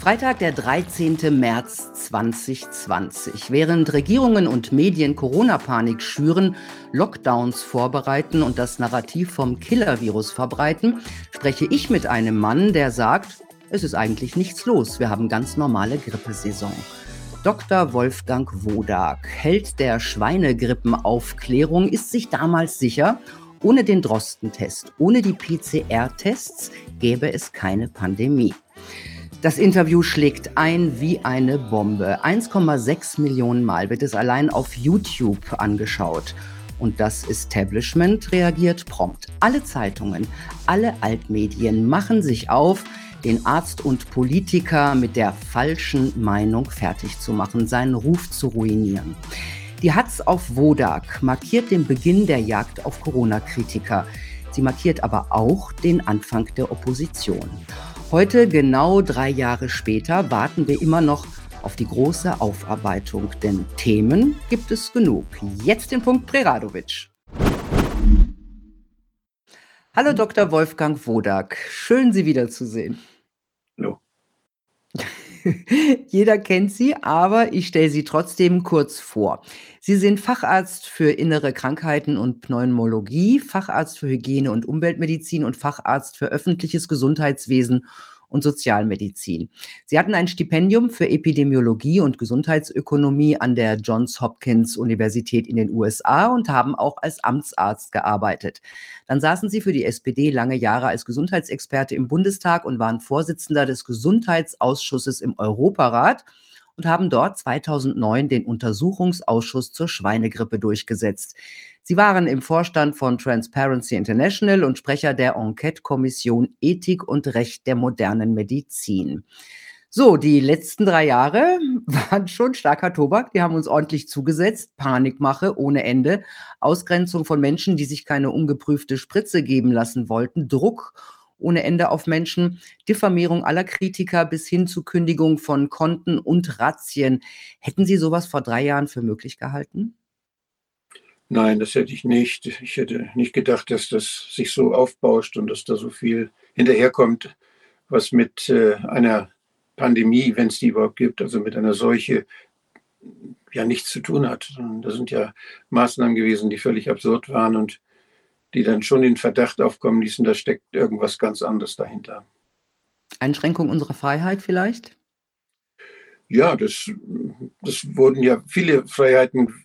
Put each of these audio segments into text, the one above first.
Freitag, der 13. März 2020. Während Regierungen und Medien Corona-Panik schüren, Lockdowns vorbereiten und das Narrativ vom Killer-Virus verbreiten, spreche ich mit einem Mann, der sagt, es ist eigentlich nichts los. Wir haben ganz normale Grippesaison. Dr. Wolfgang Wodak, Held der Schweinegrippenaufklärung, ist sich damals sicher, ohne den Drostentest, ohne die PCR-Tests gäbe es keine Pandemie. Das Interview schlägt ein wie eine Bombe. 1,6 Millionen Mal wird es allein auf YouTube angeschaut. Und das Establishment reagiert prompt. Alle Zeitungen, alle Altmedien machen sich auf, den Arzt und Politiker mit der falschen Meinung fertig zu machen, seinen Ruf zu ruinieren. Die Hatz auf Wodak markiert den Beginn der Jagd auf Corona-Kritiker. Sie markiert aber auch den Anfang der Opposition. Heute, genau drei Jahre später, warten wir immer noch auf die große Aufarbeitung, denn Themen gibt es genug. Jetzt den Punkt Preradovic. Hallo Dr. Wolfgang Wodak, schön Sie wiederzusehen. Hallo. Jeder kennt Sie, aber ich stelle Sie trotzdem kurz vor. Sie sind Facharzt für innere Krankheiten und Pneumologie, Facharzt für Hygiene und Umweltmedizin und Facharzt für öffentliches Gesundheitswesen und Sozialmedizin. Sie hatten ein Stipendium für Epidemiologie und Gesundheitsökonomie an der Johns Hopkins Universität in den USA und haben auch als Amtsarzt gearbeitet. Dann saßen Sie für die SPD lange Jahre als Gesundheitsexperte im Bundestag und waren Vorsitzender des Gesundheitsausschusses im Europarat und haben dort 2009 den Untersuchungsausschuss zur Schweinegrippe durchgesetzt. Sie waren im Vorstand von Transparency International und Sprecher der Enquete-Kommission Ethik und Recht der modernen Medizin. So, die letzten drei Jahre waren schon starker Tobak. Die haben uns ordentlich zugesetzt. Panikmache ohne Ende. Ausgrenzung von Menschen, die sich keine ungeprüfte Spritze geben lassen wollten. Druck ohne Ende auf Menschen. Diffamierung aller Kritiker bis hin zu Kündigung von Konten und Razzien. Hätten Sie sowas vor drei Jahren für möglich gehalten? Nein, das hätte ich nicht. Ich hätte nicht gedacht, dass das sich so aufbauscht und dass da so viel hinterherkommt, was mit äh, einer Pandemie, wenn es die überhaupt gibt, also mit einer Seuche, ja nichts zu tun hat. Das sind ja Maßnahmen gewesen, die völlig absurd waren und die dann schon den Verdacht aufkommen ließen, da steckt irgendwas ganz anderes dahinter. Einschränkung unserer Freiheit vielleicht? Ja, das, das wurden ja viele Freiheiten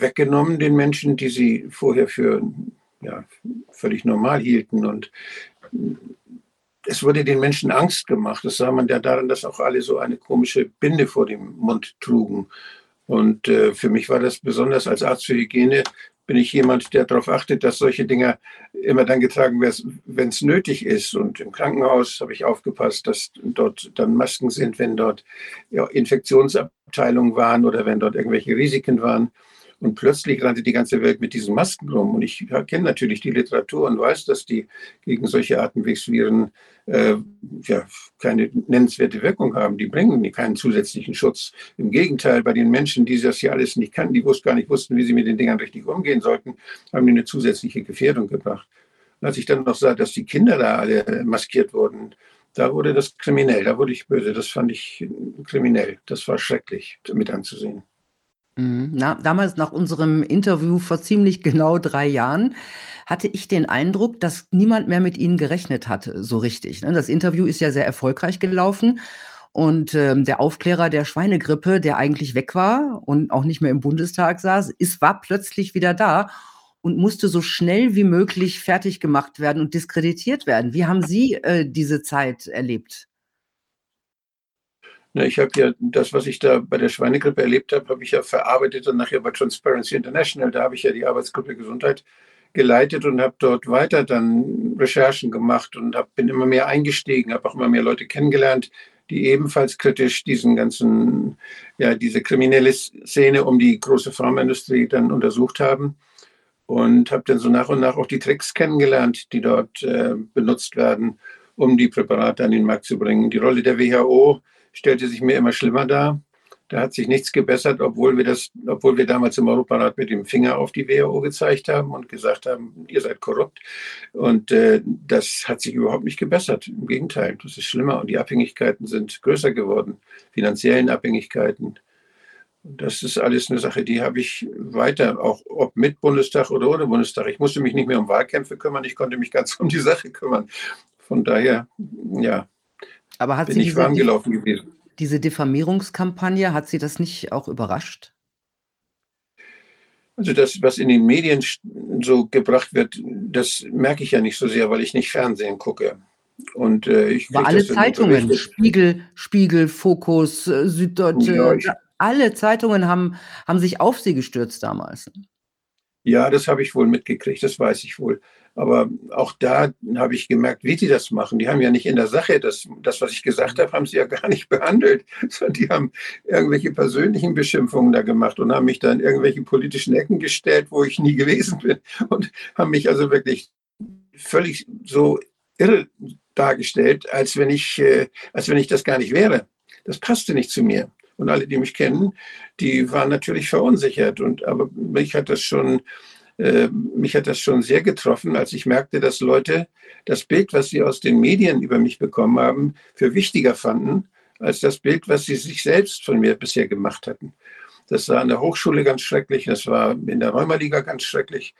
weggenommen den Menschen, die sie vorher für ja, völlig normal hielten. Und es wurde den Menschen Angst gemacht. Das sah man ja daran, dass auch alle so eine komische Binde vor dem Mund trugen. Und äh, für mich war das besonders als Arzt für Hygiene, bin ich jemand, der darauf achtet, dass solche Dinge immer dann getragen werden, wenn es nötig ist. Und im Krankenhaus habe ich aufgepasst, dass dort dann Masken sind, wenn dort ja, Infektionsabteilungen waren oder wenn dort irgendwelche Risiken waren. Und plötzlich rannte die ganze Welt mit diesen Masken rum. Und ich kenne natürlich die Literatur und weiß, dass die gegen solche Atemwegsviren äh, ja, keine nennenswerte Wirkung haben. Die bringen keinen zusätzlichen Schutz. Im Gegenteil, bei den Menschen, die das ja alles nicht kannten, die gar nicht wussten, wie sie mit den Dingern richtig umgehen sollten, haben die eine zusätzliche Gefährdung gebracht. Und als ich dann noch sah, dass die Kinder da alle maskiert wurden, da wurde das kriminell, da wurde ich böse. Das fand ich kriminell. Das war schrecklich mit anzusehen. Mhm. Na, damals nach unserem Interview vor ziemlich genau drei Jahren hatte ich den Eindruck, dass niemand mehr mit Ihnen gerechnet hatte, so richtig. Ne? Das Interview ist ja sehr erfolgreich gelaufen und ähm, der Aufklärer der Schweinegrippe, der eigentlich weg war und auch nicht mehr im Bundestag saß, ist, war plötzlich wieder da und musste so schnell wie möglich fertig gemacht werden und diskreditiert werden. Wie haben Sie äh, diese Zeit erlebt? Na, ich habe ja das, was ich da bei der Schweinegrippe erlebt habe, habe ich ja verarbeitet und nachher bei Transparency International. Da habe ich ja die Arbeitsgruppe Gesundheit geleitet und habe dort weiter dann Recherchen gemacht und hab, bin immer mehr eingestiegen, habe auch immer mehr Leute kennengelernt, die ebenfalls kritisch diesen ganzen, ja, diese kriminelle Szene um die große Pharmaindustrie dann untersucht haben und habe dann so nach und nach auch die Tricks kennengelernt, die dort äh, benutzt werden, um die Präparate an den Markt zu bringen. Die Rolle der WHO stellte sich mir immer schlimmer dar. Da hat sich nichts gebessert, obwohl wir das, obwohl wir damals im Europarat mit dem Finger auf die WHO gezeigt haben und gesagt haben, ihr seid korrupt. Und äh, das hat sich überhaupt nicht gebessert. Im Gegenteil, das ist schlimmer und die Abhängigkeiten sind größer geworden, finanziellen Abhängigkeiten. Das ist alles eine Sache, die habe ich weiter, auch ob mit Bundestag oder ohne Bundestag. Ich musste mich nicht mehr um Wahlkämpfe kümmern, ich konnte mich ganz um die Sache kümmern. Von daher, ja, Aber hat bin ich warm gelaufen gewesen diese Diffamierungskampagne, hat Sie das nicht auch überrascht? Also das, was in den Medien so gebracht wird, das merke ich ja nicht so sehr, weil ich nicht Fernsehen gucke. Und äh, ich Aber alle Zeitungen, Spiegel, Spiegel, Fokus, äh, Süddeutsche, ja, ich, alle Zeitungen haben, haben sich auf sie gestürzt damals. Ja, das habe ich wohl mitgekriegt, das weiß ich wohl. Aber auch da habe ich gemerkt, wie sie das machen. Die haben ja nicht in der Sache, das, das, was ich gesagt habe, haben sie ja gar nicht behandelt, sondern die haben irgendwelche persönlichen Beschimpfungen da gemacht und haben mich da in irgendwelche politischen Ecken gestellt, wo ich nie gewesen bin und haben mich also wirklich völlig so irre dargestellt, als wenn ich, äh, als wenn ich das gar nicht wäre. Das passte nicht zu mir. Und alle, die mich kennen, die waren natürlich verunsichert. Und aber mich hat das schon mich hat das schon sehr getroffen, als ich merkte, dass Leute das Bild, was sie aus den Medien über mich bekommen haben, für wichtiger fanden als das Bild, was sie sich selbst von mir bisher gemacht hatten. Das war an der Hochschule ganz schrecklich, das war in der Rheumaliga ganz schrecklich.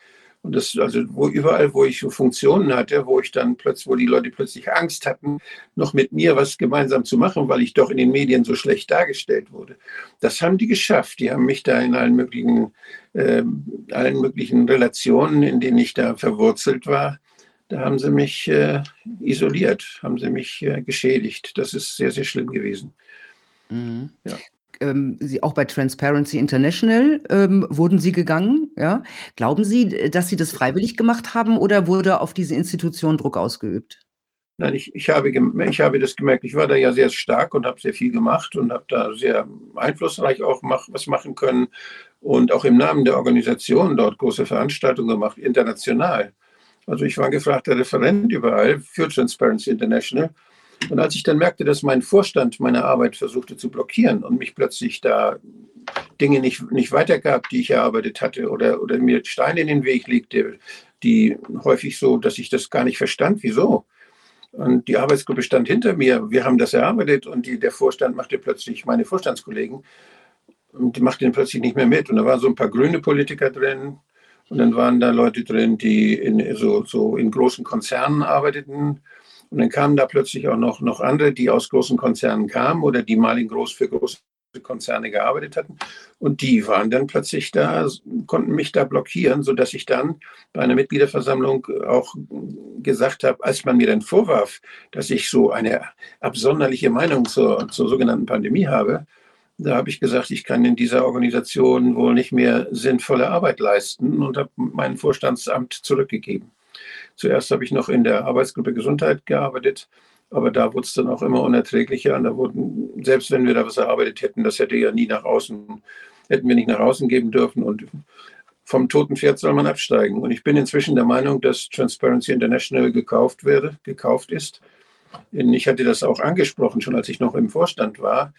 Und das, also wo überall, wo ich Funktionen hatte, wo ich dann plötzlich, wo die Leute plötzlich Angst hatten, noch mit mir was gemeinsam zu machen, weil ich doch in den Medien so schlecht dargestellt wurde. Das haben die geschafft. Die haben mich da in allen möglichen, äh, allen möglichen Relationen, in denen ich da verwurzelt war, da haben sie mich äh, isoliert, haben sie mich äh, geschädigt. Das ist sehr, sehr schlimm gewesen. Mhm. Ja ähm, Sie auch bei Transparency International ähm, wurden Sie gegangen. Ja? Glauben Sie, dass Sie das freiwillig gemacht haben oder wurde auf diese Institution Druck ausgeübt? Nein, ich, ich, habe, ich habe das gemerkt. Ich war da ja sehr stark und habe sehr viel gemacht und habe da sehr einflussreich auch mach, was machen können und auch im Namen der Organisation dort große Veranstaltungen gemacht, international. Also ich war gefragter Referent überall für Transparency International und als ich dann merkte, dass mein Vorstand meine Arbeit versuchte zu blockieren und mich plötzlich da Dinge nicht, nicht weitergab, die ich erarbeitet hatte, oder, oder mir Steine in den Weg legte, die häufig so, dass ich das gar nicht verstand, wieso. Und die Arbeitsgruppe stand hinter mir, wir haben das erarbeitet und die, der Vorstand machte plötzlich, meine Vorstandskollegen, die machten plötzlich nicht mehr mit. Und da waren so ein paar grüne Politiker drin, und dann waren da Leute drin, die in, so, so in großen Konzernen arbeiteten und dann kamen da plötzlich auch noch, noch andere, die aus großen Konzernen kamen oder die mal in groß für große Konzerne gearbeitet hatten. Und die waren dann plötzlich da, konnten mich da blockieren, sodass ich dann bei einer Mitgliederversammlung auch gesagt habe, als man mir dann vorwarf, dass ich so eine absonderliche Meinung zur, zur sogenannten Pandemie habe, da habe ich gesagt, ich kann in dieser Organisation wohl nicht mehr sinnvolle Arbeit leisten und habe mein Vorstandsamt zurückgegeben. Zuerst habe ich noch in der Arbeitsgruppe Gesundheit gearbeitet, aber da wurde es dann auch immer unerträglicher. Und da wurden, selbst wenn wir da was erarbeitet hätten, das hätte ja nie nach außen, hätten wir nicht nach außen geben dürfen. Und vom toten Pferd soll man absteigen. Und ich bin inzwischen der Meinung, dass Transparency International gekauft werde, gekauft ist. Ich hatte das auch angesprochen, schon als ich noch im Vorstand war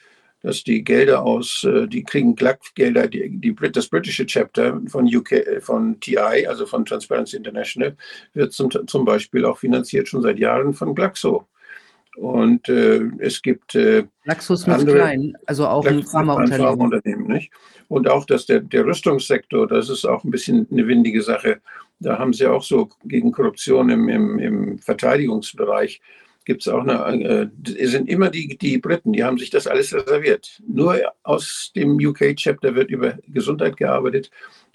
dass die Gelder aus, äh, die kriegen GLAC-Gelder, die, die, das britische Chapter von UK, äh, von TI, also von Transparency International, wird zum, zum Beispiel auch finanziert schon seit Jahren von Glaxo. Und äh, es gibt äh, Glaxus mit klein, also auch ein Pharmaunternehmen. Pharmaunternehmen nicht? Und auch dass der, der Rüstungssektor, das ist auch ein bisschen eine windige Sache. Da haben sie auch so gegen Korruption im, im, im Verteidigungsbereich gibt es auch eine, äh, sind immer die, die Briten, die haben sich das alles reserviert. Nur aus dem UK-Chapter wird über Gesundheit gearbeitet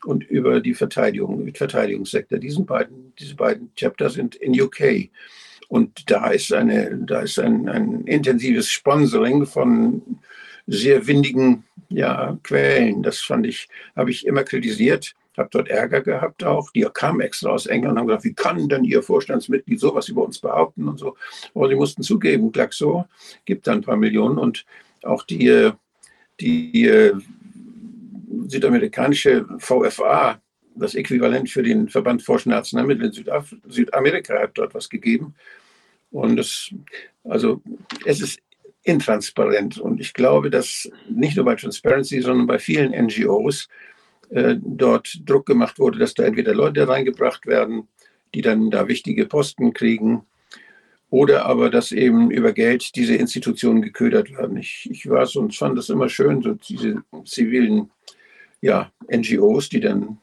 und über die Verteidigung, Verteidigungssektor. Diesen beiden, diese beiden Chapter sind in UK. Und da ist, eine, da ist ein, ein intensives Sponsoring von sehr windigen ja, Quellen. Das fand ich, habe ich immer kritisiert habe dort Ärger gehabt auch. Die kamen extra aus England und haben gesagt, wie kann denn Ihr Vorstandsmitglied sowas über uns behaupten und so. Aber sie mussten zugeben, Glaxo gibt da ein paar Millionen und auch die, die südamerikanische VFA, das Äquivalent für den Verband Forschender Arzneimittel in Südaf Südamerika, hat dort was gegeben. Und es, also es ist intransparent. Und ich glaube, dass nicht nur bei Transparency, sondern bei vielen NGOs äh, dort Druck gemacht wurde, dass da entweder Leute reingebracht werden, die dann da wichtige Posten kriegen, oder aber, dass eben über Geld diese Institutionen geködert werden. Ich, ich war so und fand das immer schön, so diese zivilen ja, NGOs, die dann,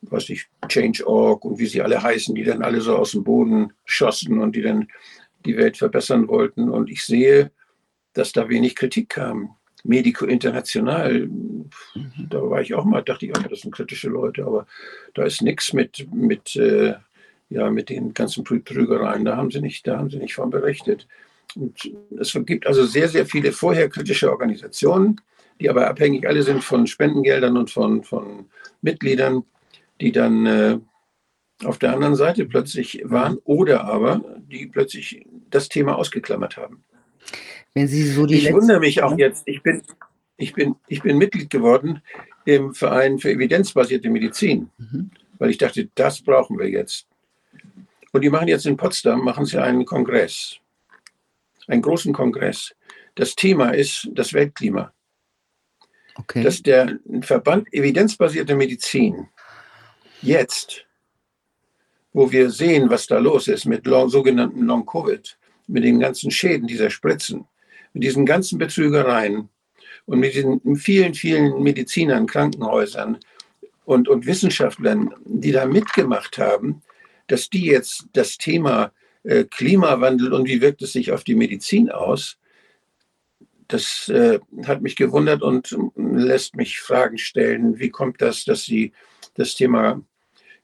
was ich, Change.org und wie sie alle heißen, die dann alle so aus dem Boden schossen und die dann die Welt verbessern wollten. Und ich sehe, dass da wenig Kritik kam. Medico International, mhm. da war ich auch mal, dachte ich, oh, das sind kritische Leute, aber da ist nichts mit, mit, äh, ja, mit den ganzen Trügereien, da haben sie nicht, da haben sie nicht von berichtet. Und es gibt also sehr, sehr viele vorher kritische Organisationen, die aber abhängig alle sind von Spendengeldern und von, von Mitgliedern, die dann äh, auf der anderen Seite plötzlich waren oder aber die plötzlich das Thema ausgeklammert haben. Wenn Sie so die ich wundere mich auch jetzt. Ich bin, ich, bin, ich bin Mitglied geworden im Verein für evidenzbasierte Medizin, mhm. weil ich dachte, das brauchen wir jetzt. Und die machen jetzt in Potsdam machen sie einen Kongress, einen großen Kongress. Das Thema ist das Weltklima. Okay. Dass der Verband evidenzbasierte Medizin jetzt, wo wir sehen, was da los ist mit long, sogenannten Long-Covid, mit den ganzen Schäden dieser Spritzen, mit diesen ganzen Betrügereien und mit diesen vielen, vielen Medizinern, Krankenhäusern und, und Wissenschaftlern, die da mitgemacht haben, dass die jetzt das Thema äh, Klimawandel und wie wirkt es sich auf die Medizin aus, das äh, hat mich gewundert und lässt mich Fragen stellen. Wie kommt das, dass Sie das Thema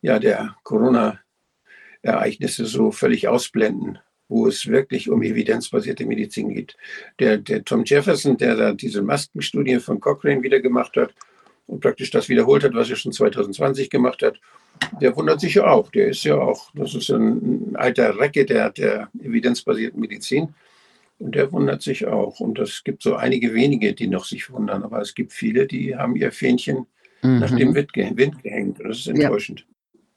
ja, der Corona-Ereignisse so völlig ausblenden? Wo es wirklich um evidenzbasierte Medizin geht. Der, der Tom Jefferson, der da diese Maskenstudie von Cochrane wieder gemacht hat und praktisch das wiederholt hat, was er schon 2020 gemacht hat, der wundert sich ja auch. Der ist ja auch, das ist ein alter Recke der, der evidenzbasierten Medizin. Und der wundert sich auch. Und es gibt so einige wenige, die noch sich wundern. Aber es gibt viele, die haben ihr Fähnchen mhm. nach dem Wind, gehängt. Und das ist enttäuschend.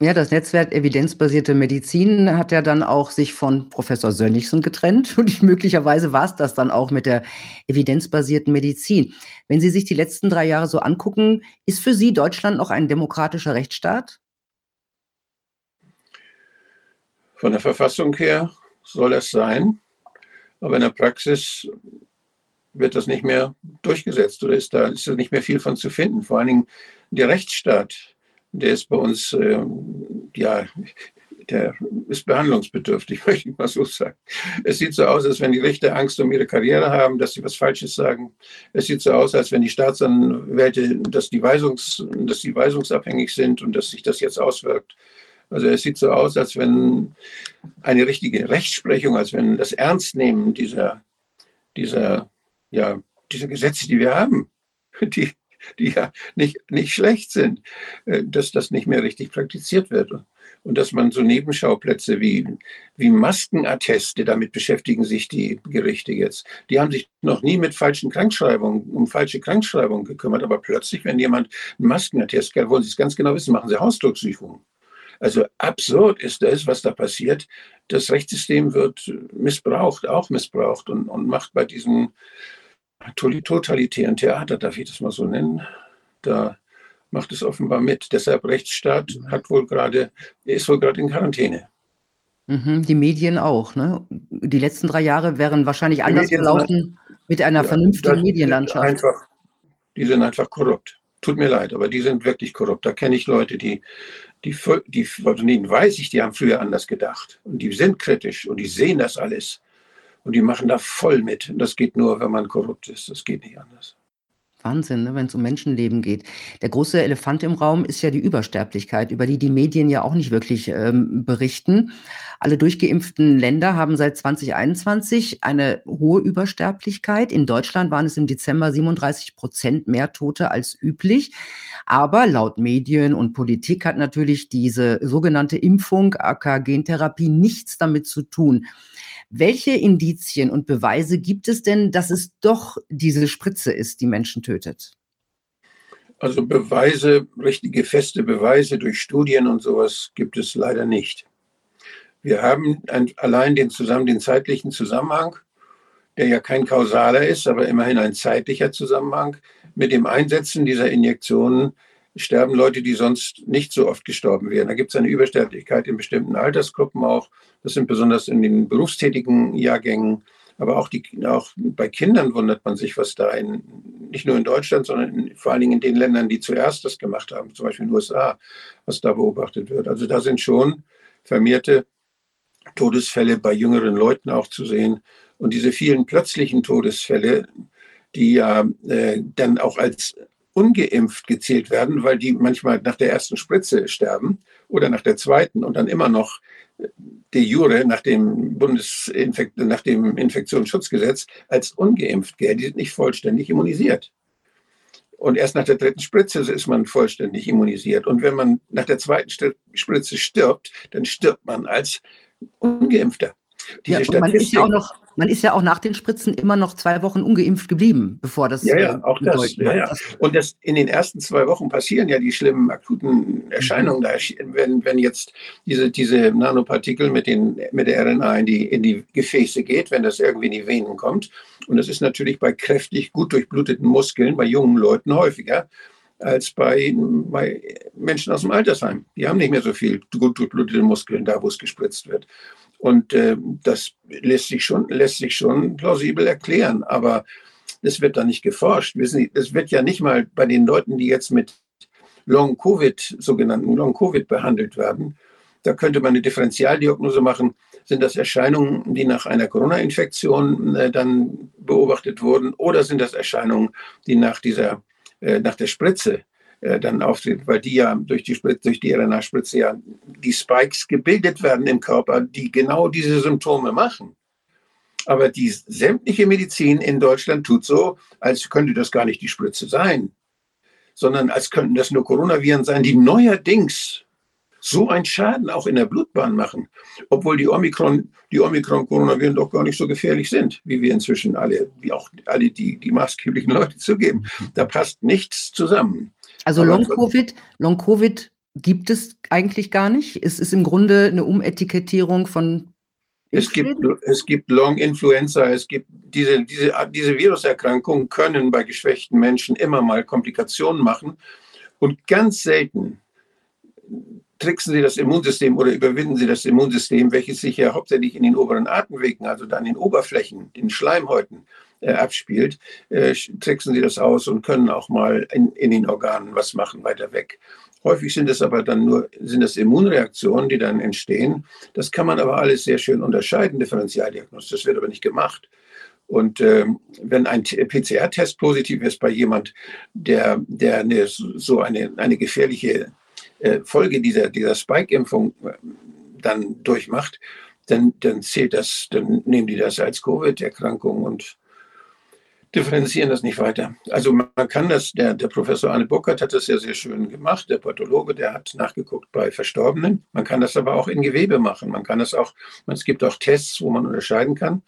Ja. Das Netzwerk Evidenzbasierte Medizin hat ja dann auch sich von Professor Sönnigsen getrennt und möglicherweise war es das dann auch mit der evidenzbasierten Medizin. Wenn Sie sich die letzten drei Jahre so angucken, ist für Sie Deutschland noch ein demokratischer Rechtsstaat? Von der Verfassung her soll es sein, aber in der Praxis wird das nicht mehr durchgesetzt oder ist da, ist nicht mehr viel von zu finden. Vor allen Dingen der Rechtsstaat der ist bei uns, äh, ja, der ist behandlungsbedürftig, möchte ich mal so sagen. Es sieht so aus, als wenn die Richter Angst um ihre Karriere haben, dass sie was Falsches sagen. Es sieht so aus, als wenn die Staatsanwälte, dass die, Weisungs, dass die weisungsabhängig sind und dass sich das jetzt auswirkt. Also es sieht so aus, als wenn eine richtige Rechtsprechung, als wenn das Ernstnehmen dieser, dieser, ja, dieser Gesetze, die wir haben, die, die ja nicht, nicht schlecht sind, äh, dass das nicht mehr richtig praktiziert wird. Und dass man so Nebenschauplätze wie, wie Maskenatteste, damit beschäftigen sich die Gerichte jetzt. Die haben sich noch nie mit falschen Krankschreibungen, um falsche Krankschreibungen gekümmert. Aber plötzlich, wenn jemand einen Maskenattest, wollen Sie es ganz genau wissen, machen Sie Hausdrucksuchungen. Also absurd ist das, was da passiert. Das Rechtssystem wird missbraucht, auch missbraucht und, und macht bei diesen totalitären Theater, darf ich das mal so nennen, da macht es offenbar mit. Deshalb Rechtsstaat hat wohl gerade, ist wohl gerade in Quarantäne. Mhm, die Medien auch, ne? Die letzten drei Jahre wären wahrscheinlich anders gelaufen mit einer ja, vernünftigen Medienlandschaft. Einfach, die sind einfach korrupt. Tut mir leid, aber die sind wirklich korrupt. Da kenne ich Leute, die, die, die, von denen weiß ich, die haben früher anders gedacht. Und die sind kritisch und die sehen das alles. Und die machen da voll mit. Das geht nur, wenn man korrupt ist. Das geht nicht anders. Wahnsinn, ne, wenn es um Menschenleben geht. Der große Elefant im Raum ist ja die Übersterblichkeit, über die die Medien ja auch nicht wirklich ähm, berichten. Alle durchgeimpften Länder haben seit 2021 eine hohe Übersterblichkeit. In Deutschland waren es im Dezember 37 Prozent mehr Tote als üblich. Aber laut Medien und Politik hat natürlich diese sogenannte Impfung, AK-Gentherapie, nichts damit zu tun. Welche Indizien und Beweise gibt es denn, dass es doch diese Spritze ist, die Menschen tötet? Also Beweise, richtige feste Beweise durch Studien und sowas gibt es leider nicht. Wir haben ein, allein den, zusammen, den zeitlichen Zusammenhang der ja kein kausaler ist, aber immerhin ein zeitlicher Zusammenhang. Mit dem Einsetzen dieser Injektionen sterben Leute, die sonst nicht so oft gestorben wären. Da gibt es eine Übersterblichkeit in bestimmten Altersgruppen auch. Das sind besonders in den berufstätigen Jahrgängen. Aber auch, die, auch bei Kindern wundert man sich, was da in, nicht nur in Deutschland, sondern in, vor allen Dingen in den Ländern, die zuerst das gemacht haben, zum Beispiel in den USA, was da beobachtet wird. Also da sind schon vermehrte Todesfälle bei jüngeren Leuten auch zu sehen. Und diese vielen plötzlichen Todesfälle, die ja äh, dann auch als ungeimpft gezählt werden, weil die manchmal nach der ersten Spritze sterben oder nach der zweiten und dann immer noch de jure nach dem Bundesinfekt nach dem Infektionsschutzgesetz als ungeimpft gelten. Die sind nicht vollständig immunisiert. Und erst nach der dritten Spritze ist man vollständig immunisiert. Und wenn man nach der zweiten Spritze stirbt, dann stirbt man als Ungeimpfter. Diese ja, man, ist ja auch noch, man ist ja auch nach den Spritzen immer noch zwei Wochen ungeimpft geblieben, bevor das. Ja, ja, äh, auch das. Ja, ja. Und das, in den ersten zwei Wochen passieren ja die schlimmen akuten Erscheinungen. Mhm. Da, wenn, wenn jetzt diese, diese Nanopartikel mit, den, mit der RNA in die, in die Gefäße geht, wenn das irgendwie in die Venen kommt. Und das ist natürlich bei kräftig gut durchbluteten Muskeln, bei jungen Leuten häufiger als bei, bei Menschen aus dem Altersheim. Die haben nicht mehr so viel gut durchblutete Muskeln da, wo es gespritzt wird. Und äh, das lässt sich, schon, lässt sich schon plausibel erklären, aber es wird da nicht geforscht. Es wird ja nicht mal bei den Leuten, die jetzt mit Long-Covid, sogenannten Long-Covid behandelt werden, da könnte man eine Differentialdiagnose machen. Sind das Erscheinungen, die nach einer Corona-Infektion äh, dann beobachtet wurden, oder sind das Erscheinungen, die nach dieser, äh, nach der Spritze äh, dann auftritt, weil die ja durch die, durch die RNA-Spritze ja die Spikes gebildet werden im Körper, die genau diese Symptome machen. Aber die sämtliche Medizin in Deutschland tut so, als könnte das gar nicht die Spritze sein, sondern als könnten das nur Coronaviren sein, die neuerdings so einen Schaden auch in der Blutbahn machen, obwohl die Omikron, die Omikron-Coronaviren doch gar nicht so gefährlich sind, wie wir inzwischen alle, wie auch alle die, die maßgeblichen Leute zugeben. Da passt nichts zusammen. Also Long-Covid, Long-Covid gibt es eigentlich gar nicht. Es ist im Grunde eine Umetikettierung von es gibt, es gibt Long-Influenza, es gibt diese, diese, diese Viruserkrankungen können bei geschwächten Menschen immer mal Komplikationen machen. Und ganz selten tricksen sie das Immunsystem oder überwinden sie das Immunsystem, welches sich ja hauptsächlich in den oberen Atemwegen, also dann in den Oberflächen, den Schleimhäuten äh, abspielt, äh, tricksen sie das aus und können auch mal in, in den Organen was machen, weiter weg. Häufig sind es aber dann nur, sind es Immunreaktionen, die dann entstehen. Das kann man aber alles sehr schön unterscheiden, Differentialdiagnosis. Das wird aber nicht gemacht. Und ähm, wenn ein PCR-Test positiv ist bei jemand, der, der eine, so eine, eine gefährliche äh, Folge dieser, dieser Spike-Impfung äh, dann durchmacht, dann, dann zählt das, dann nehmen die das als Covid-Erkrankung und differenzieren das nicht weiter. Also man kann das, der, der Professor Arne Burkhardt hat das ja sehr schön gemacht, der Pathologe, der hat nachgeguckt bei Verstorbenen. Man kann das aber auch in Gewebe machen. Man kann das auch, es gibt auch Tests, wo man unterscheiden kann,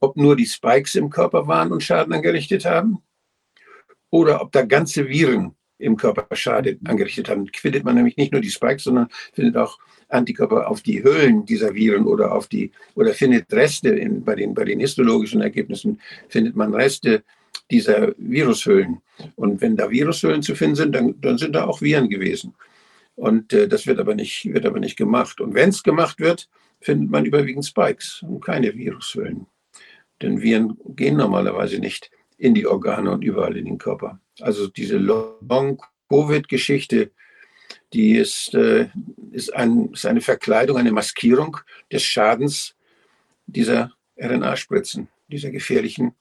ob nur die Spikes im Körper waren und Schaden angerichtet haben oder ob da ganze Viren im Körper Schaden angerichtet haben. Findet man nämlich nicht nur die Spikes, sondern findet auch Antikörper auf die Hüllen dieser Viren oder auf die oder findet Reste in, bei, den, bei den histologischen Ergebnissen findet man Reste dieser Virushüllen. Und wenn da Virushüllen zu finden sind, dann, dann sind da auch Viren gewesen. Und äh, das wird aber nicht, wird aber nicht gemacht. Und wenn es gemacht wird, findet man überwiegend Spikes und keine Virushüllen. Denn Viren gehen normalerweise nicht in die Organe und überall in den Körper. Also diese Long-Covid-Geschichte die ist, äh, ist, ein, ist eine Verkleidung, eine Maskierung des Schadens dieser RNA-Spritzen, dieser gefährlichen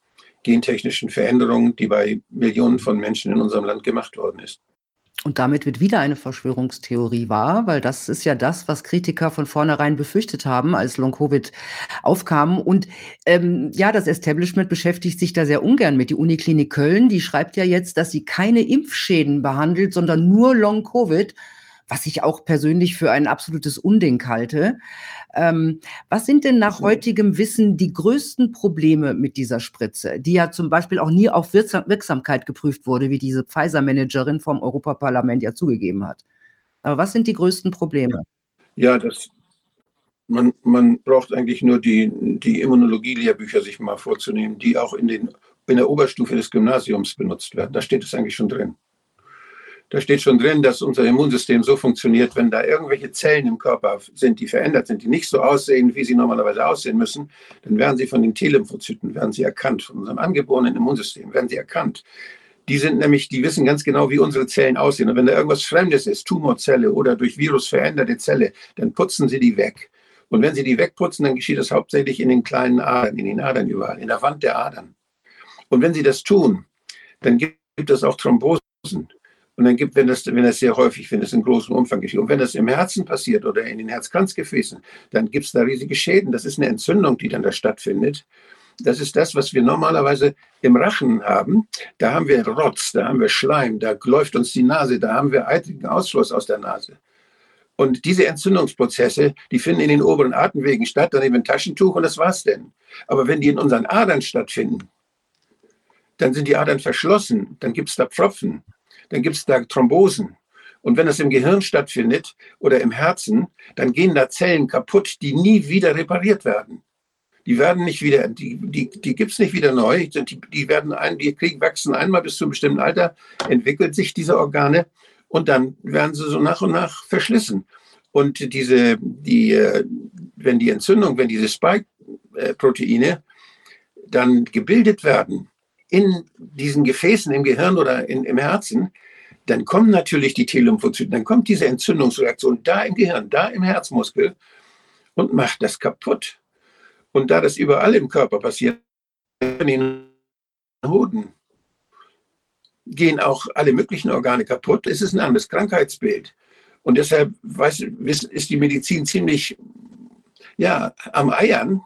gentechnischen Veränderungen, die bei Millionen von Menschen in unserem Land gemacht worden ist. Und damit wird wieder eine Verschwörungstheorie wahr, weil das ist ja das, was Kritiker von vornherein befürchtet haben, als Long-Covid aufkam. Und ähm, ja, das Establishment beschäftigt sich da sehr ungern mit. Die Uniklinik Köln, die schreibt ja jetzt, dass sie keine Impfschäden behandelt, sondern nur Long-Covid was ich auch persönlich für ein absolutes Unding halte. Ähm, was sind denn nach heutigem Wissen die größten Probleme mit dieser Spritze, die ja zum Beispiel auch nie auf Wirksam Wirksamkeit geprüft wurde, wie diese Pfizer-Managerin vom Europaparlament ja zugegeben hat? Aber was sind die größten Probleme? Ja, das, man, man braucht eigentlich nur die, die Immunologie-Lehrbücher sich mal vorzunehmen, die auch in, den, in der Oberstufe des Gymnasiums benutzt werden. Da steht es eigentlich schon drin. Da steht schon drin, dass unser Immunsystem so funktioniert, wenn da irgendwelche Zellen im Körper sind, die verändert sind, die nicht so aussehen, wie sie normalerweise aussehen müssen, dann werden sie von den T-Lymphozyten, werden sie erkannt, von unserem angeborenen Immunsystem werden sie erkannt. Die sind nämlich, die wissen ganz genau, wie unsere Zellen aussehen. Und wenn da irgendwas Fremdes ist, Tumorzelle oder durch Virus veränderte Zelle, dann putzen sie die weg. Und wenn sie die wegputzen, dann geschieht das hauptsächlich in den kleinen Adern, in den Adern überall, in der Wand der Adern. Und wenn sie das tun, dann gibt es auch Thrombosen. Und dann gibt, wenn das, wenn das sehr häufig, wenn das in großem Umfang geschieht, und wenn das im Herzen passiert oder in den Herzkranzgefäßen, dann gibt es da riesige Schäden. Das ist eine Entzündung, die dann da stattfindet. Das ist das, was wir normalerweise im Rachen haben. Da haben wir Rotz, da haben wir Schleim, da läuft uns die Nase, da haben wir eitrigen Ausfluss aus der Nase. Und diese Entzündungsprozesse, die finden in den oberen Atemwegen statt, dann eben ein Taschentuch und das war's denn. Aber wenn die in unseren Adern stattfinden, dann sind die Adern verschlossen, dann gibt es da Pfropfen, dann gibt es da Thrombosen. Und wenn das im Gehirn stattfindet oder im Herzen, dann gehen da Zellen kaputt, die nie wieder repariert werden. Die werden nicht wieder, die, die, die gibt es nicht wieder neu. Die, die werden ein, die kriegen, wachsen einmal bis zu einem bestimmten Alter, entwickelt sich diese Organe und dann werden sie so nach und nach verschlissen. Und diese, die, äh, wenn die Entzündung, wenn diese Spike-Proteine dann gebildet werden in diesen Gefäßen im Gehirn oder in, im Herzen, dann kommen natürlich die T-Lymphozyten, dann kommt diese Entzündungsreaktion da im Gehirn, da im Herzmuskel und macht das kaputt. Und da das überall im Körper passiert, in den Hoden, gehen auch alle möglichen Organe kaputt. Es ist ein anderes Krankheitsbild. Und deshalb weiß, ist die Medizin ziemlich ja, am Eiern,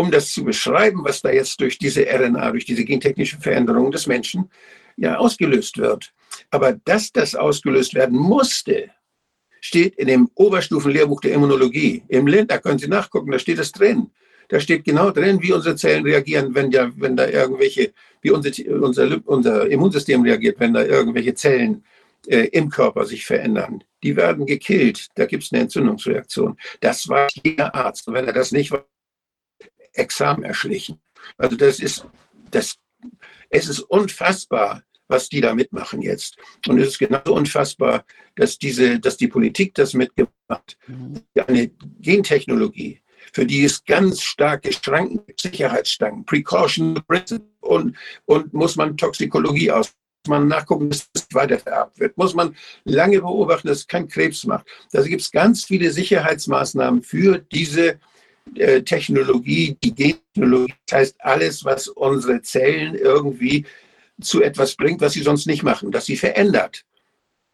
um das zu beschreiben, was da jetzt durch diese RNA, durch diese gentechnische Veränderung des Menschen ja ausgelöst wird. Aber dass das ausgelöst werden musste, steht in dem Oberstufenlehrbuch der Immunologie. Im Lind, da können Sie nachgucken, da steht es drin. Da steht genau drin, wie unsere Zellen reagieren, wenn, ja, wenn da irgendwelche, wie unser, unser, unser Immunsystem reagiert, wenn da irgendwelche Zellen äh, im Körper sich verändern. Die werden gekillt. Da gibt es eine Entzündungsreaktion. Das weiß jeder Arzt. Und wenn er das nicht weiß, Examen erschlichen. Also das ist, das, es ist unfassbar, was die da mitmachen jetzt. Und es ist genauso unfassbar, dass diese, dass die Politik das mitgemacht hat. Eine Gentechnologie, für die es ganz starke Schranken, Sicherheitsstangen, Precaution und, und muss man Toxikologie aus muss man nachgucken, dass es weitervererbt wird. Muss man lange beobachten, dass es kein Krebs macht. Da gibt es ganz viele Sicherheitsmaßnahmen für diese äh, Technologie, die Gentechnologie. Das heißt, alles, was unsere Zellen irgendwie zu etwas bringt, was sie sonst nicht machen, dass sie verändert.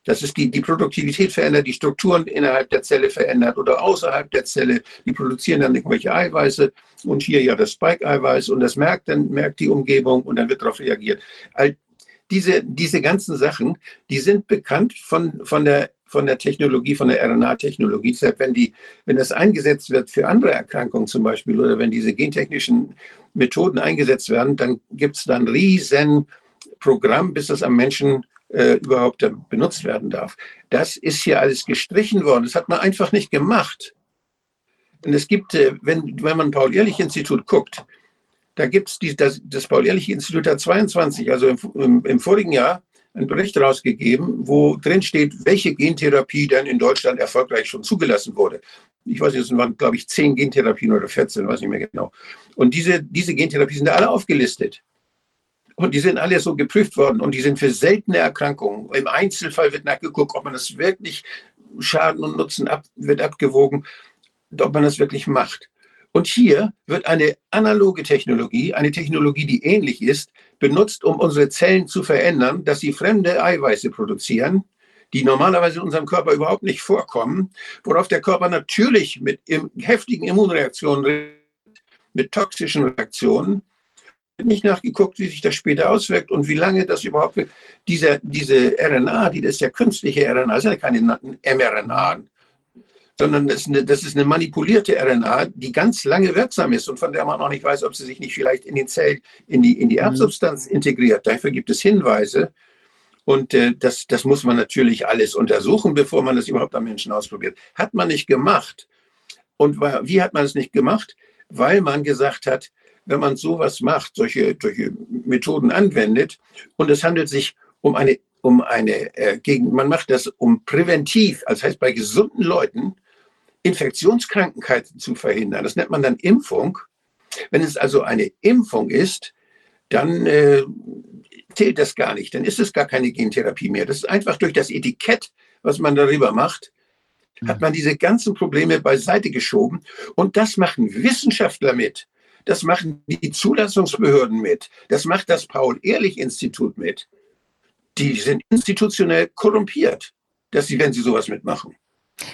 Das ist die, die Produktivität verändert, die Strukturen innerhalb der Zelle verändert oder außerhalb der Zelle. Die produzieren dann irgendwelche Eiweiße und hier ja das Spike-Eiweiß und das merkt dann, merkt die Umgebung und dann wird darauf reagiert. All diese, diese ganzen Sachen, die sind bekannt von, von der von der Technologie, von der RNA-Technologie. Deshalb, wenn, die, wenn das eingesetzt wird für andere Erkrankungen zum Beispiel oder wenn diese gentechnischen Methoden eingesetzt werden, dann gibt es dann riesen Programm, bis das am Menschen äh, überhaupt benutzt werden darf. Das ist hier alles gestrichen worden. Das hat man einfach nicht gemacht. Und es gibt, äh, wenn, wenn man Paul-Ehrlich-Institut guckt, da gibt es das, das Paul-Ehrlich-Institut hat 22, also im, im, im vorigen Jahr, einen Bericht rausgegeben, wo drin steht, welche Gentherapie denn in Deutschland erfolgreich schon zugelassen wurde. Ich weiß nicht, es waren, glaube ich, zehn Gentherapien oder 14, weiß nicht mehr genau. Und diese, diese Gentherapien sind alle aufgelistet. Und die sind alle so geprüft worden und die sind für seltene Erkrankungen. Im Einzelfall wird nachgeguckt, ob man das wirklich Schaden und Nutzen ab, wird abgewogen, ob man das wirklich macht. Und hier wird eine analoge Technologie, eine Technologie, die ähnlich ist, benutzt, um unsere Zellen zu verändern, dass sie fremde Eiweiße produzieren, die normalerweise in unserem Körper überhaupt nicht vorkommen, worauf der Körper natürlich mit heftigen Immunreaktionen, mit toxischen Reaktionen nicht nachgeguckt, wie sich das später auswirkt und wie lange das überhaupt. Diese, diese RNA, die das ist ja künstliche RNA, das ist ja keine mRNA, sondern das ist, eine, das ist eine manipulierte RNA, die ganz lange wirksam ist und von der man auch nicht weiß, ob sie sich nicht vielleicht in den Zellen, in die, in die mhm. Erbsubstanz integriert. Dafür gibt es Hinweise. Und äh, das, das muss man natürlich alles untersuchen, bevor man das überhaupt am Menschen ausprobiert. Hat man nicht gemacht. Und wie hat man es nicht gemacht? Weil man gesagt hat, wenn man sowas macht, solche, solche Methoden anwendet, und es handelt sich um eine, um eine äh, gegen, man macht das um präventiv, also heißt bei gesunden Leuten Infektionskrankheiten zu verhindern. Das nennt man dann Impfung. Wenn es also eine Impfung ist, dann äh, zählt das gar nicht. Dann ist es gar keine Gentherapie mehr. Das ist einfach durch das Etikett, was man darüber macht, hat man diese ganzen Probleme beiseite geschoben. Und das machen Wissenschaftler mit. Das machen die Zulassungsbehörden mit. Das macht das Paul-Ehrlich-Institut mit. Die sind institutionell korrumpiert, dass sie, wenn sie sowas mitmachen.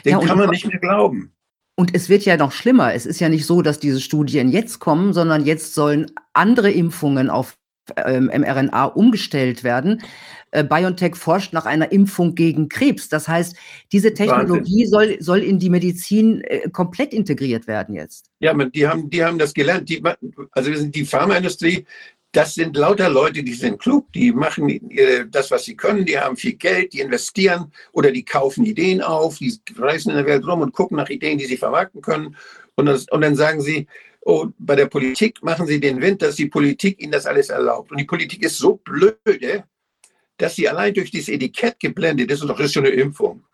Den ja, kann man nicht mehr glauben. Und es wird ja noch schlimmer. Es ist ja nicht so, dass diese Studien jetzt kommen, sondern jetzt sollen andere Impfungen auf ähm, mRNA umgestellt werden. Äh, BioNTech forscht nach einer Impfung gegen Krebs. Das heißt, diese Technologie soll, soll in die Medizin äh, komplett integriert werden jetzt. Ja, man, die, haben, die haben das gelernt. Die, also die Pharmaindustrie, das sind lauter Leute, die sind klug, die machen das, was sie können, die haben viel Geld, die investieren oder die kaufen Ideen auf, die reisen in der Welt rum und gucken nach Ideen, die sie vermarkten können. Und, das, und dann sagen sie, oh, bei der Politik machen sie den Wind, dass die Politik ihnen das alles erlaubt. Und die Politik ist so blöde, dass sie allein durch dieses Etikett geblendet ist und doch ist schon eine Impfung.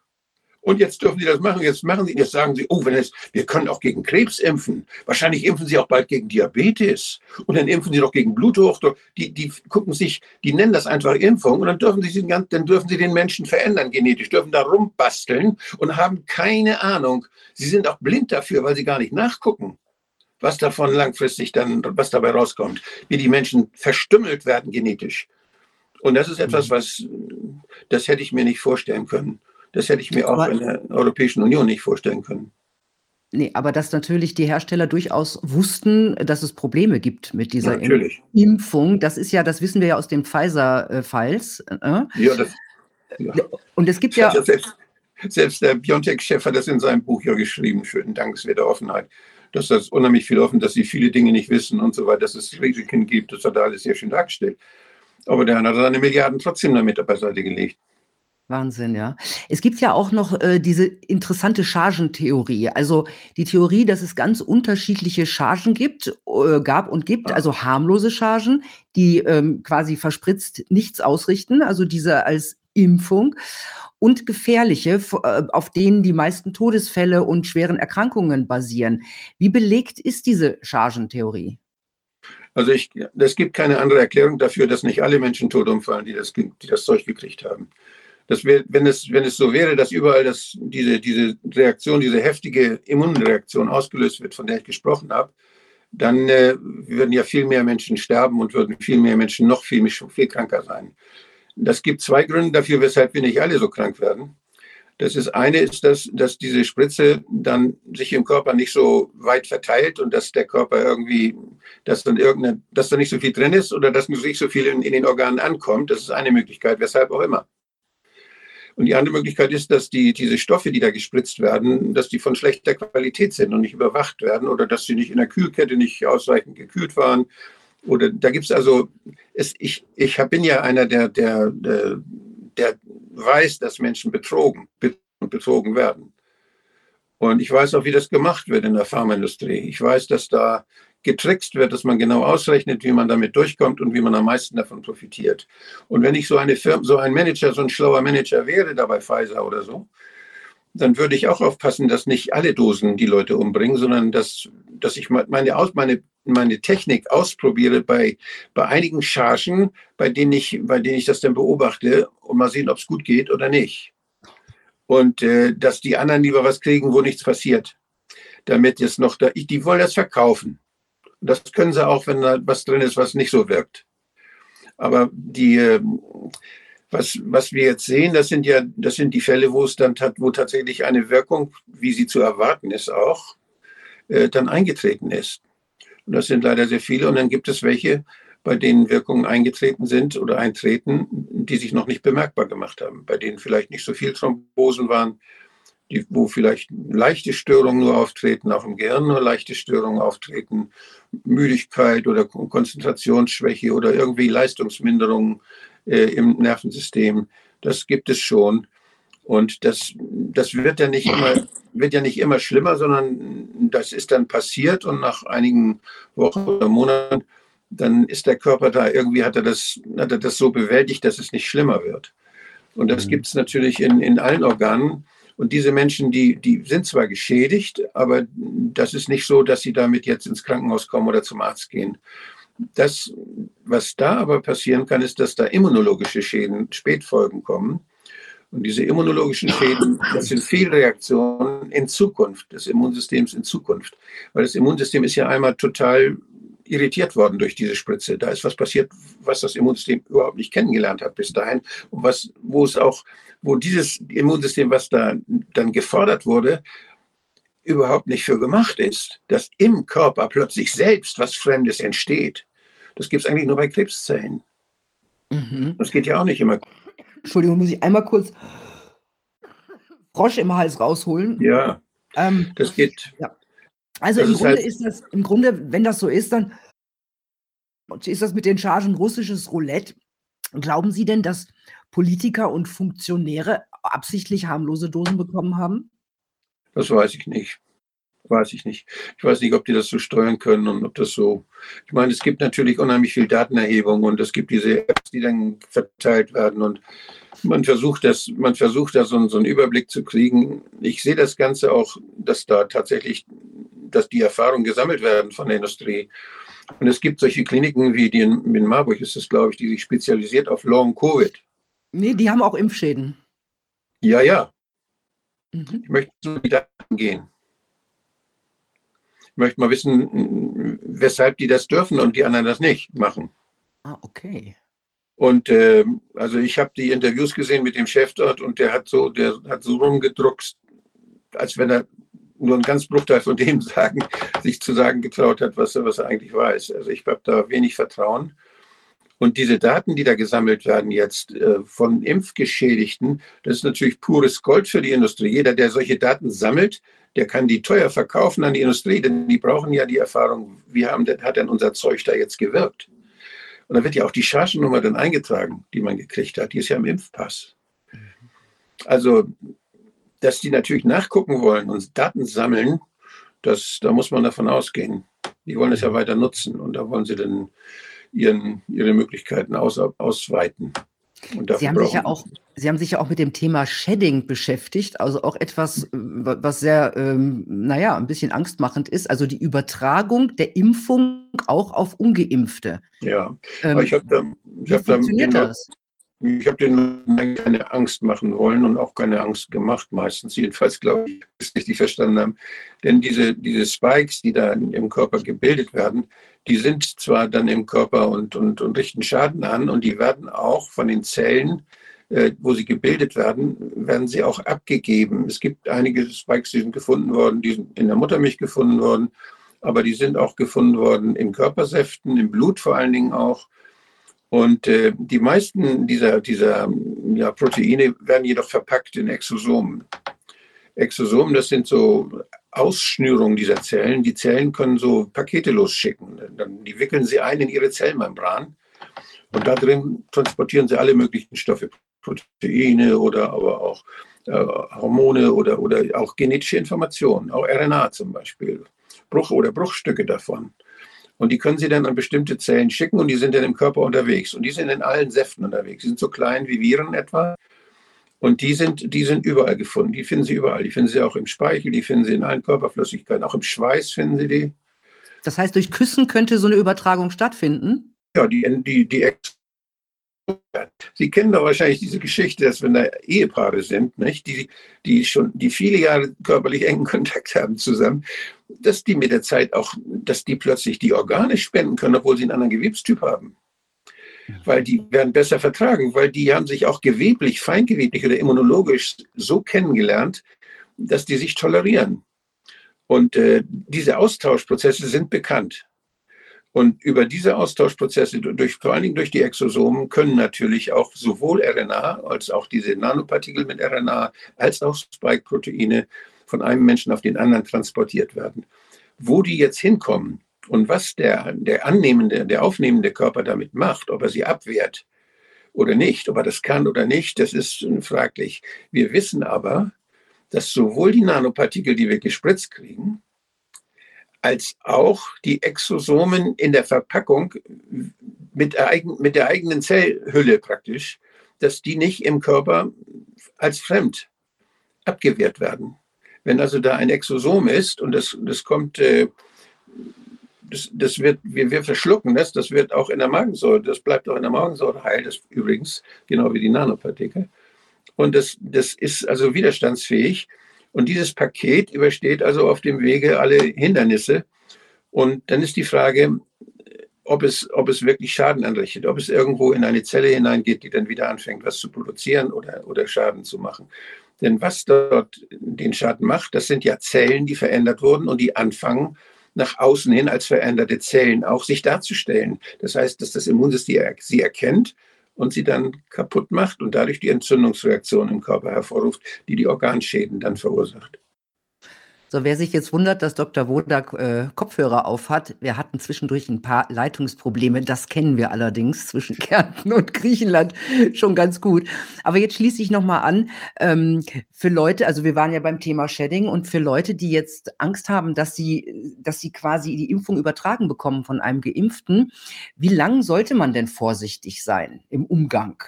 Und jetzt dürfen sie das machen. Jetzt machen sie, jetzt sagen sie, oh, wenn es, wir können auch gegen Krebs impfen. Wahrscheinlich impfen sie auch bald gegen Diabetes. Und dann impfen sie doch gegen Bluthochdruck. Die, die gucken sich, die nennen das einfach Impfung. Und dann dürfen sie, dann dürfen sie den Menschen verändern genetisch, dürfen da rumbasteln und haben keine Ahnung. Sie sind auch blind dafür, weil sie gar nicht nachgucken was davon langfristig dann, was dabei rauskommt, wie die Menschen verstümmelt werden genetisch. Und das ist etwas, mhm. was, das hätte ich mir nicht vorstellen können. Das hätte ich mir auch in der Europäischen Union nicht vorstellen können. Nee, aber dass natürlich die Hersteller durchaus wussten, dass es Probleme gibt mit dieser natürlich. Impfung. Das ist ja, das wissen wir ja aus den Pfizer-Files. Äh? Ja, das, ja. Und es gibt ja. Selbst, selbst der BioNTech-Chef hat das in seinem Buch ja geschrieben, schönen Dank, es wird der Offenheit, dass das unheimlich viel offen, dass sie viele Dinge nicht wissen und so weiter, dass es Risiken gibt, das hat er alles sehr schön dargestellt. Aber der hat seine Milliarden trotzdem damit beiseite gelegt. Wahnsinn, ja. Es gibt ja auch noch äh, diese interessante Chargentheorie. Also die Theorie, dass es ganz unterschiedliche Chargen gibt, äh, gab und gibt, also harmlose Chargen, die ähm, quasi verspritzt nichts ausrichten, also diese als Impfung und gefährliche, äh, auf denen die meisten Todesfälle und schweren Erkrankungen basieren. Wie belegt ist diese Chargentheorie? Also ich, es gibt keine andere Erklärung dafür, dass nicht alle Menschen tot umfallen, die das, die das Zeug gekriegt haben. Das wär, wenn, es, wenn es so wäre, dass überall das, diese, diese Reaktion, diese heftige Immunreaktion ausgelöst wird, von der ich gesprochen habe, dann äh, würden ja viel mehr Menschen sterben und würden viel mehr Menschen noch viel, viel kranker sein. Das gibt zwei Gründe dafür, weshalb wir nicht alle so krank werden. Das ist eine ist, dass, dass diese Spritze dann sich im Körper nicht so weit verteilt und dass der Körper irgendwie, dass dann irgendeine, dass da nicht so viel drin ist oder dass nicht so viel in, in den Organen ankommt. Das ist eine Möglichkeit, weshalb auch immer. Und die andere Möglichkeit ist, dass die, diese Stoffe, die da gespritzt werden, dass die von schlechter Qualität sind und nicht überwacht werden oder dass sie nicht in der Kühlkette nicht ausreichend gekühlt waren. Oder da gibt es also, es, ich, ich bin ja einer, der, der, der, der weiß, dass Menschen betrogen und betrogen werden. Und ich weiß auch, wie das gemacht wird in der Pharmaindustrie. Ich weiß, dass da getrickst wird, dass man genau ausrechnet, wie man damit durchkommt und wie man am meisten davon profitiert. Und wenn ich so eine Firma, so ein Manager, so ein schlauer Manager wäre, da bei Pfizer oder so, dann würde ich auch aufpassen, dass nicht alle Dosen die Leute umbringen, sondern dass, dass ich meine, meine, meine Technik ausprobiere bei, bei einigen Chargen, bei denen, ich, bei denen ich das dann beobachte und mal sehen, ob es gut geht oder nicht. Und äh, dass die anderen lieber was kriegen, wo nichts passiert. Damit jetzt noch da, die wollen das verkaufen. Das können sie auch, wenn da was drin ist, was nicht so wirkt. Aber die, ähm, was, was wir jetzt sehen, das sind ja, das sind die Fälle, wo es dann, wo tatsächlich eine Wirkung, wie sie zu erwarten ist auch, äh, dann eingetreten ist. Und das sind leider sehr viele. Und dann gibt es welche, bei denen Wirkungen eingetreten sind oder eintreten, die sich noch nicht bemerkbar gemacht haben, bei denen vielleicht nicht so viel Thrombosen waren, die, wo vielleicht leichte Störungen nur auftreten, auch im Gehirn nur leichte Störungen auftreten, Müdigkeit oder Konzentrationsschwäche oder irgendwie Leistungsminderungen äh, im Nervensystem. Das gibt es schon. Und das, das wird ja nicht immer, wird ja nicht immer schlimmer, sondern das ist dann passiert und nach einigen Wochen oder Monaten, dann ist der Körper da, irgendwie hat er das, hat er das so bewältigt, dass es nicht schlimmer wird. Und das mhm. gibt es natürlich in, in allen Organen. Und diese Menschen, die, die sind zwar geschädigt, aber das ist nicht so, dass sie damit jetzt ins Krankenhaus kommen oder zum Arzt gehen. Das, was da aber passieren kann, ist, dass da immunologische Schäden, Spätfolgen kommen. Und diese immunologischen Schäden, das sind Fehlreaktionen in Zukunft, des Immunsystems in Zukunft. Weil das Immunsystem ist ja einmal total irritiert worden durch diese Spritze. Da ist was passiert, was das Immunsystem überhaupt nicht kennengelernt hat bis dahin. Und was, wo es auch, wo dieses Immunsystem, was da dann gefordert wurde, überhaupt nicht für gemacht ist, dass im Körper plötzlich selbst was Fremdes entsteht. Das gibt es eigentlich nur bei Krebszellen. Mhm. Das geht ja auch nicht immer. Entschuldigung, muss ich einmal kurz Frosch im Hals rausholen? Ja. Ähm, das geht. Ja. Also das im Grunde halt ist das, im Grunde, wenn das so ist, dann ist das mit den Chargen russisches Roulette. Glauben Sie denn, dass Politiker und Funktionäre absichtlich harmlose Dosen bekommen haben? Das weiß ich nicht weiß ich nicht. Ich weiß nicht, ob die das so steuern können und ob das so. Ich meine, es gibt natürlich unheimlich viel Datenerhebung und es gibt diese Apps, die dann verteilt werden und man versucht das, man versucht da so, so einen Überblick zu kriegen. Ich sehe das Ganze auch, dass da tatsächlich, dass die Erfahrungen gesammelt werden von der Industrie. Und es gibt solche Kliniken wie die in, in Marburg ist das, glaube ich, die sich spezialisiert auf Long Covid. Nee, die haben auch Impfschäden. Ja, ja. Mhm. Ich möchte so die Daten gehen möchte mal wissen, weshalb die das dürfen und die anderen das nicht machen. Ah, okay. Und äh, also ich habe die Interviews gesehen mit dem Chef dort und der hat so, der hat so rumgedruckt, als wenn er nur einen ganz Bruchteil von dem sagen, sich zu sagen getraut hat, was er, was er eigentlich weiß. Also ich habe da wenig Vertrauen. Und diese Daten, die da gesammelt werden jetzt äh, von Impfgeschädigten, das ist natürlich pures Gold für die Industrie. Jeder, der solche Daten sammelt, der kann die teuer verkaufen an die Industrie, denn die brauchen ja die Erfahrung, wie haben, hat denn unser Zeug da jetzt gewirkt? Und da wird ja auch die Chargennummer dann eingetragen, die man gekriegt hat. Die ist ja im Impfpass. Also, dass die natürlich nachgucken wollen und Daten sammeln, das, da muss man davon ausgehen. Die wollen es ja weiter nutzen und da wollen sie dann ihren, ihre Möglichkeiten aus, ausweiten. Sie haben, sich ja auch, Sie haben sich ja auch mit dem Thema Shedding beschäftigt, also auch etwas, was sehr, ähm, naja, ein bisschen angstmachend ist, also die Übertragung der Impfung auch auf Ungeimpfte. Ja, ähm, ich habe da, ich hab da das? Ich habe denen keine Angst machen wollen und auch keine Angst gemacht, meistens. Jedenfalls glaube ich, dass sie richtig verstanden haben. Denn diese, diese Spikes, die da im Körper gebildet werden, die sind zwar dann im Körper und, und, und richten Schaden an und die werden auch von den Zellen, äh, wo sie gebildet werden, werden sie auch abgegeben. Es gibt einige Spikes, die sind gefunden worden, die sind in der Muttermilch gefunden worden, aber die sind auch gefunden worden in Körpersäften, im Blut vor allen Dingen auch. Und äh, die meisten dieser, dieser ja, Proteine werden jedoch verpackt in Exosomen. Exosomen, das sind so Ausschnürungen dieser Zellen. Die Zellen können so Pakete losschicken. Die wickeln sie ein in ihre Zellmembran. Und da drin transportieren sie alle möglichen Stoffe, Proteine oder aber auch äh, Hormone oder, oder auch genetische Informationen, auch RNA zum Beispiel, Bruch oder Bruchstücke davon. Und die können Sie dann an bestimmte Zellen schicken und die sind dann im Körper unterwegs. Und die sind in allen Säften unterwegs. Die sind so klein wie Viren etwa. Und die sind, die sind überall gefunden. Die finden Sie überall. Die finden Sie auch im Speichel, die finden Sie in allen Körperflüssigkeiten. Auch im Schweiß finden Sie die. Das heißt, durch Küssen könnte so eine Übertragung stattfinden? Ja, die, die, die Sie kennen doch wahrscheinlich diese Geschichte, dass wenn da Ehepaare sind, nicht, die, die schon, die viele Jahre körperlich engen Kontakt haben zusammen, dass die mit der Zeit auch, dass die plötzlich die Organe spenden können, obwohl sie einen anderen Gewebstyp haben. Weil die werden besser vertragen, weil die haben sich auch geweblich, feingeweblich oder immunologisch so kennengelernt, dass die sich tolerieren. Und äh, diese Austauschprozesse sind bekannt. Und über diese Austauschprozesse, durch, vor allen Dingen durch die Exosomen, können natürlich auch sowohl RNA als auch diese Nanopartikel mit RNA als auch Spike-Proteine von einem Menschen auf den anderen transportiert werden. Wo die jetzt hinkommen und was der, der annehmende, der aufnehmende Körper damit macht, ob er sie abwehrt oder nicht. Ob er das kann oder nicht, das ist fraglich. Wir wissen aber, dass sowohl die Nanopartikel, die wir gespritzt kriegen, als auch die Exosomen in der Verpackung mit, mit der eigenen Zellhülle praktisch, dass die nicht im Körper als fremd abgewehrt werden. Wenn also da ein Exosom ist und das, das kommt, äh, das, das wird, wir, wir verschlucken das, das wird auch in der Magensäure, das bleibt auch in der Magensäure heil, das übrigens, genau wie die Nanopartikel. Und das, das ist also widerstandsfähig. Und dieses Paket übersteht also auf dem Wege alle Hindernisse. Und dann ist die Frage, ob es, ob es wirklich Schaden anrichtet, ob es irgendwo in eine Zelle hineingeht, die dann wieder anfängt, was zu produzieren oder, oder Schaden zu machen. Denn was dort den Schaden macht, das sind ja Zellen, die verändert wurden und die anfangen, nach außen hin als veränderte Zellen auch sich darzustellen. Das heißt, dass das Immunsystem sie erkennt und sie dann kaputt macht und dadurch die Entzündungsreaktion im Körper hervorruft, die die Organschäden dann verursacht. So, wer sich jetzt wundert, dass Dr. Wodak äh, Kopfhörer aufhat, wir hatten zwischendurch ein paar Leitungsprobleme. Das kennen wir allerdings zwischen Kärnten und Griechenland schon ganz gut. Aber jetzt schließe ich nochmal an, ähm, für Leute, also wir waren ja beim Thema Shedding und für Leute, die jetzt Angst haben, dass sie, dass sie quasi die Impfung übertragen bekommen von einem Geimpften, wie lang sollte man denn vorsichtig sein im Umgang?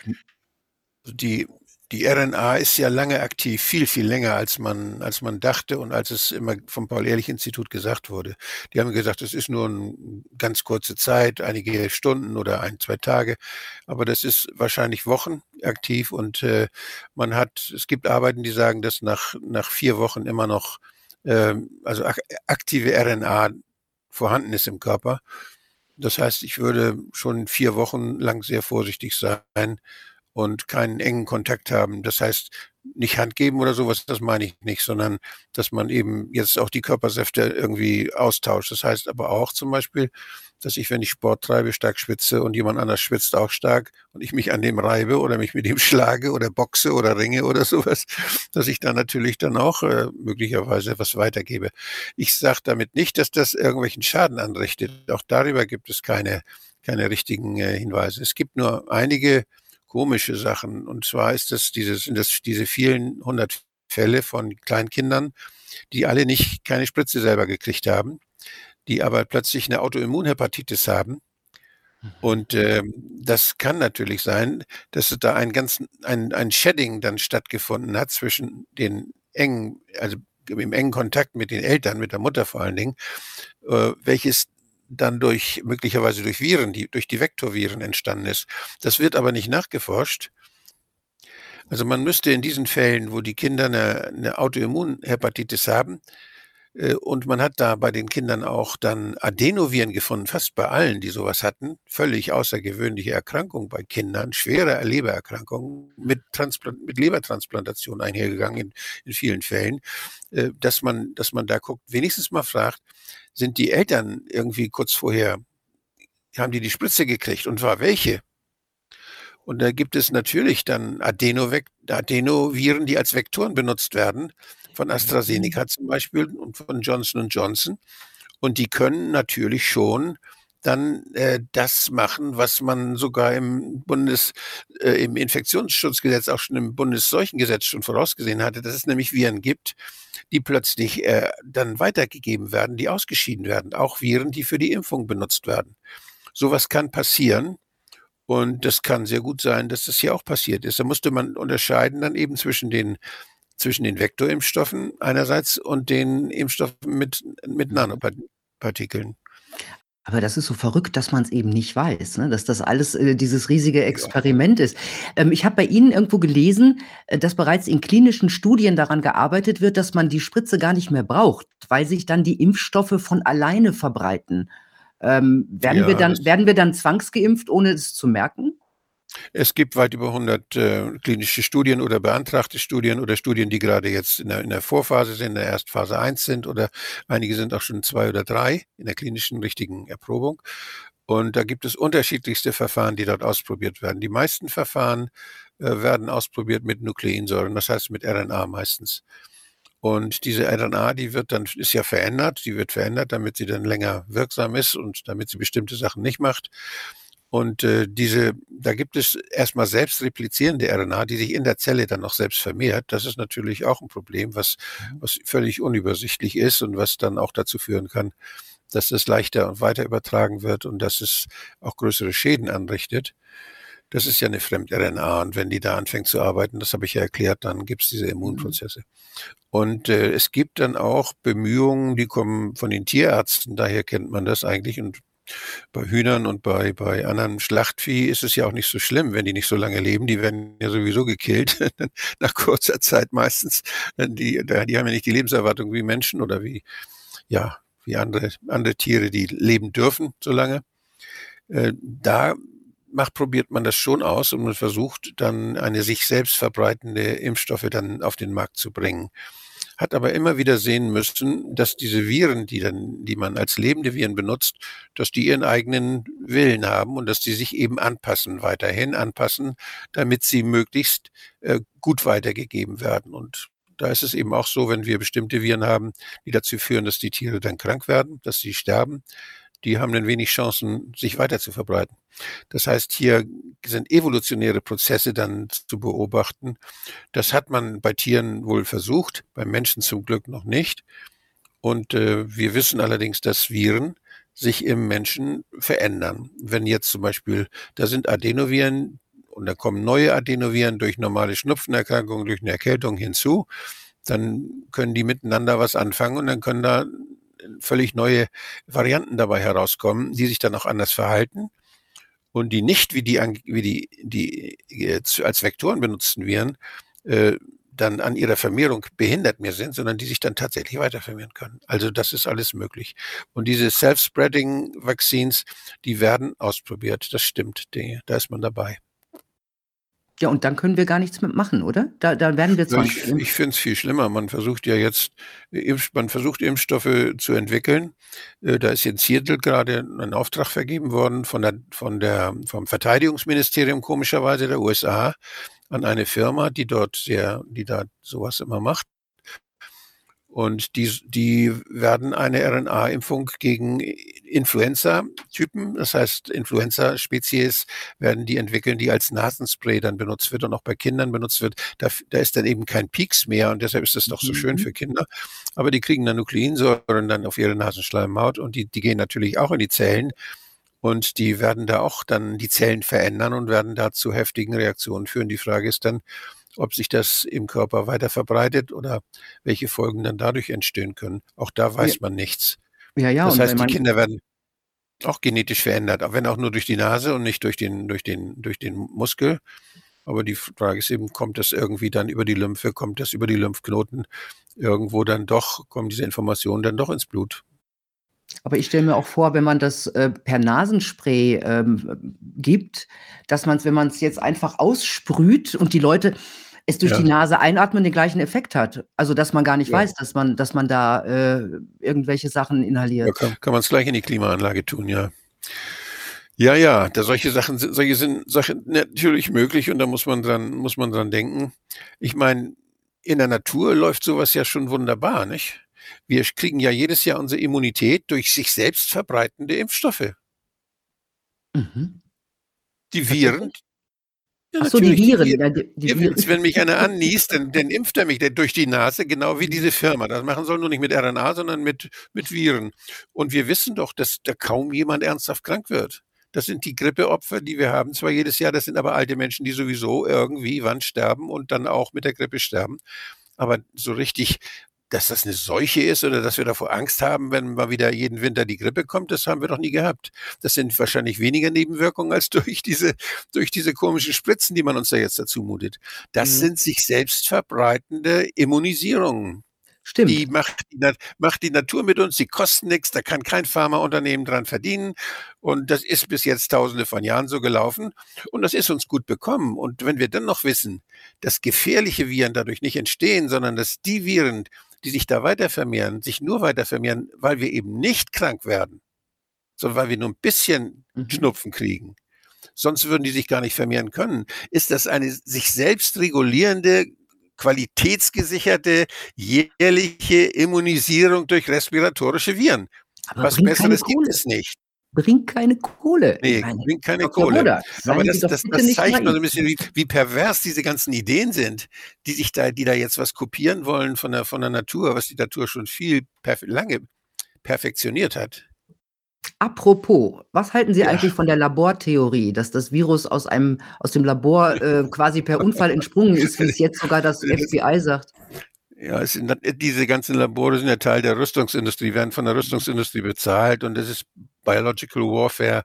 Die die RNA ist ja lange aktiv, viel, viel länger, als man, als man dachte und als es immer vom Paul-Ehrlich-Institut gesagt wurde. Die haben gesagt, es ist nur eine ganz kurze Zeit, einige Stunden oder ein, zwei Tage, aber das ist wahrscheinlich Wochen aktiv und äh, man hat, es gibt Arbeiten, die sagen, dass nach, nach vier Wochen immer noch, äh, also ak aktive RNA vorhanden ist im Körper. Das heißt, ich würde schon vier Wochen lang sehr vorsichtig sein, und keinen engen Kontakt haben. Das heißt, nicht Hand geben oder sowas, das meine ich nicht, sondern dass man eben jetzt auch die Körpersäfte irgendwie austauscht. Das heißt aber auch zum Beispiel, dass ich, wenn ich Sport treibe, stark schwitze und jemand anders schwitzt auch stark und ich mich an dem reibe oder mich mit ihm schlage oder boxe oder ringe oder sowas, dass ich dann natürlich dann auch äh, möglicherweise etwas weitergebe. Ich sage damit nicht, dass das irgendwelchen Schaden anrichtet. Auch darüber gibt es keine, keine richtigen äh, Hinweise. Es gibt nur einige komische Sachen. Und zwar ist das dieses, das diese vielen hundert Fälle von Kleinkindern, die alle nicht keine Spritze selber gekriegt haben, die aber plötzlich eine Autoimmunhepatitis haben. Mhm. Und äh, das kann natürlich sein, dass da ein ganz ein, ein Shedding dann stattgefunden hat zwischen den engen, also im engen Kontakt mit den Eltern, mit der Mutter vor allen Dingen, äh, welches dann durch möglicherweise durch Viren, die durch die Vektorviren entstanden ist. Das wird aber nicht nachgeforscht. Also man müsste in diesen Fällen, wo die Kinder eine, eine Autoimmunhepatitis haben, und man hat da bei den Kindern auch dann Adenoviren gefunden, fast bei allen, die sowas hatten. Völlig außergewöhnliche Erkrankung bei Kindern, schwere Lebererkrankungen mit, Transplant mit Lebertransplantation einhergegangen in, in vielen Fällen, äh, dass man, dass man da guckt, wenigstens mal fragt, sind die Eltern irgendwie kurz vorher, haben die die Spritze gekriegt und zwar welche? Und da gibt es natürlich dann Adenoviren, die als Vektoren benutzt werden von AstraZeneca zum Beispiel und von Johnson Johnson. Und die können natürlich schon dann äh, das machen, was man sogar im Bundes, äh, im Infektionsschutzgesetz, auch schon im Bundesseuchengesetz schon vorausgesehen hatte, dass es nämlich Viren gibt, die plötzlich äh, dann weitergegeben werden, die ausgeschieden werden. Auch Viren, die für die Impfung benutzt werden. Sowas kann passieren. Und das kann sehr gut sein, dass das hier auch passiert ist. Da musste man unterscheiden dann eben zwischen den zwischen den Vektorimpfstoffen einerseits und den Impfstoffen mit, mit mhm. Nanopartikeln. Aber das ist so verrückt, dass man es eben nicht weiß, ne? dass das alles äh, dieses riesige Experiment ist. Ähm, ich habe bei Ihnen irgendwo gelesen, äh, dass bereits in klinischen Studien daran gearbeitet wird, dass man die Spritze gar nicht mehr braucht, weil sich dann die Impfstoffe von alleine verbreiten. Ähm, werden, ja, wir dann, werden wir dann zwangsgeimpft, ohne es zu merken? Es gibt weit über 100 äh, klinische Studien oder beantragte Studien oder Studien, die gerade jetzt in der, in der Vorphase sind, in der Erstphase 1 sind oder einige sind auch schon zwei oder drei in der klinischen richtigen Erprobung. Und da gibt es unterschiedlichste Verfahren, die dort ausprobiert werden. Die meisten Verfahren äh, werden ausprobiert mit Nukleinsäuren, das heißt mit RNA meistens. Und diese RNA, die wird dann, ist ja verändert, die wird verändert, damit sie dann länger wirksam ist und damit sie bestimmte Sachen nicht macht. Und äh, diese, da gibt es erstmal selbst replizierende RNA, die sich in der Zelle dann noch selbst vermehrt. Das ist natürlich auch ein Problem, was, mhm. was völlig unübersichtlich ist und was dann auch dazu führen kann, dass es leichter und weiter übertragen wird und dass es auch größere Schäden anrichtet. Das ist ja eine Fremd-RNA und wenn die da anfängt zu arbeiten, das habe ich ja erklärt, dann gibt es diese Immunprozesse. Und äh, es gibt dann auch Bemühungen, die kommen von den Tierärzten, daher kennt man das eigentlich und bei Hühnern und bei, bei anderen Schlachtvieh ist es ja auch nicht so schlimm, wenn die nicht so lange leben. Die werden ja sowieso gekillt, nach kurzer Zeit meistens. Die, die haben ja nicht die Lebenserwartung wie Menschen oder wie, ja, wie andere, andere Tiere, die leben dürfen so lange. Äh, da macht, probiert man das schon aus und man versucht dann eine sich selbst verbreitende Impfstoffe dann auf den Markt zu bringen. Hat aber immer wieder sehen müssen, dass diese Viren, die dann, die man als lebende Viren benutzt, dass die ihren eigenen Willen haben und dass die sich eben anpassen, weiterhin anpassen, damit sie möglichst äh, gut weitergegeben werden. Und da ist es eben auch so, wenn wir bestimmte Viren haben, die dazu führen, dass die Tiere dann krank werden, dass sie sterben, die haben dann wenig Chancen, sich weiter zu verbreiten. Das heißt, hier sind evolutionäre Prozesse dann zu beobachten. Das hat man bei Tieren wohl versucht, bei Menschen zum Glück noch nicht. Und äh, wir wissen allerdings, dass Viren sich im Menschen verändern. Wenn jetzt zum Beispiel, da sind Adenoviren und da kommen neue Adenoviren durch normale Schnupfenerkrankungen, durch eine Erkältung hinzu, dann können die miteinander was anfangen und dann können da völlig neue Varianten dabei herauskommen, die sich dann auch anders verhalten und die nicht wie die, wie die, die jetzt als Vektoren benutzten Viren äh, dann an ihrer Vermehrung behindert mehr sind, sondern die sich dann tatsächlich weiter vermehren können. Also das ist alles möglich. Und diese Self-Spreading Vaccines, die werden ausprobiert. Das stimmt. Da ist man dabei. Ja, und dann können wir gar nichts mitmachen, oder? Da, da werden wir zwar. Ich, ich finde es viel schlimmer. Man versucht ja jetzt, man versucht Impfstoffe zu entwickeln. Äh, da ist jetzt Seattle gerade ein Auftrag vergeben worden von der, von der, vom Verteidigungsministerium komischerweise der USA an eine Firma, die dort sehr, die da sowas immer macht. Und die, die werden eine RNA-Impfung gegen Influenza-Typen, das heißt Influenza-Spezies, werden die entwickeln, die als Nasenspray dann benutzt wird und auch bei Kindern benutzt wird. Da, da ist dann eben kein Peaks mehr und deshalb ist das doch so mhm. schön für Kinder. Aber die kriegen dann Nukleinsäuren dann auf ihre Nasenschleimhaut und die, die gehen natürlich auch in die Zellen. Und die werden da auch dann die Zellen verändern und werden da zu heftigen Reaktionen führen. Die Frage ist dann, ob sich das im Körper weiter verbreitet oder welche Folgen dann dadurch entstehen können. Auch da weiß ja. man nichts. Ja, ja. Das heißt, die Kinder werden auch genetisch verändert, wenn auch nur durch die Nase und nicht durch den, durch den, durch den Muskel. Aber die Frage ist eben, kommt das irgendwie dann über die Lymphe, kommt das über die Lymphknoten irgendwo dann doch, kommen diese Informationen dann doch ins Blut? Aber ich stelle mir auch vor, wenn man das äh, per Nasenspray ähm, gibt, dass man es, wenn man es jetzt einfach aussprüht und die Leute es durch ja. die Nase einatmen, den gleichen Effekt hat. Also dass man gar nicht ja. weiß, dass man, dass man da äh, irgendwelche Sachen inhaliert. Ja, kann, kann man es gleich in die Klimaanlage tun, ja. Ja, ja, da solche Sachen sind, solche sind Sachen natürlich möglich und da muss man dran, muss man dran denken. Ich meine, in der Natur läuft sowas ja schon wunderbar, nicht? Wir kriegen ja jedes Jahr unsere Immunität durch sich selbst verbreitende Impfstoffe. Mhm. Die Viren. Ja, Ach so, die Viren. Die, die, die Viren. Wenn mich einer anniest, dann, dann impft er mich durch die Nase, genau wie diese Firma. Das machen soll nur nicht mit RNA, sondern mit, mit Viren. Und wir wissen doch, dass da kaum jemand ernsthaft krank wird. Das sind die Grippeopfer, die wir haben, zwar jedes Jahr, das sind aber alte Menschen, die sowieso irgendwie wann sterben und dann auch mit der Grippe sterben. Aber so richtig dass das eine Seuche ist oder dass wir davor Angst haben, wenn mal wieder jeden Winter die Grippe kommt, das haben wir doch nie gehabt. Das sind wahrscheinlich weniger Nebenwirkungen als durch diese, durch diese komischen Spritzen, die man uns da jetzt dazu mutet. Das mhm. sind sich selbst verbreitende Immunisierungen. Stimmt. Die macht, die macht die Natur mit uns, die kosten nichts, da kann kein Pharmaunternehmen dran verdienen. Und das ist bis jetzt tausende von Jahren so gelaufen. Und das ist uns gut bekommen. Und wenn wir dann noch wissen, dass gefährliche Viren dadurch nicht entstehen, sondern dass die Viren, die sich da weiter vermehren, sich nur weiter vermehren, weil wir eben nicht krank werden, sondern weil wir nur ein bisschen mhm. Schnupfen kriegen. Sonst würden die sich gar nicht vermehren können. Ist das eine sich selbst regulierende, qualitätsgesicherte, jährliche Immunisierung durch respiratorische Viren? Aber Was Besseres gibt es nicht. Bringt keine Kohle. Nee, meine, bringt keine Kohle. Bruder, Aber das, das, das zeigt nur so ein bisschen, wie, wie, pervers diese ganzen Ideen sind, die sich da, die da jetzt was kopieren wollen von der, von der Natur, was die Natur schon viel perf lange perfektioniert hat. Apropos, was halten Sie ja. eigentlich von der Labortheorie, dass das Virus aus einem aus dem Labor äh, quasi per Unfall entsprungen ist, wie es jetzt sogar das FBI sagt? Ja, sind, diese ganzen Labore sind ja Teil der Rüstungsindustrie, werden von der Rüstungsindustrie bezahlt und das ist Biological Warfare.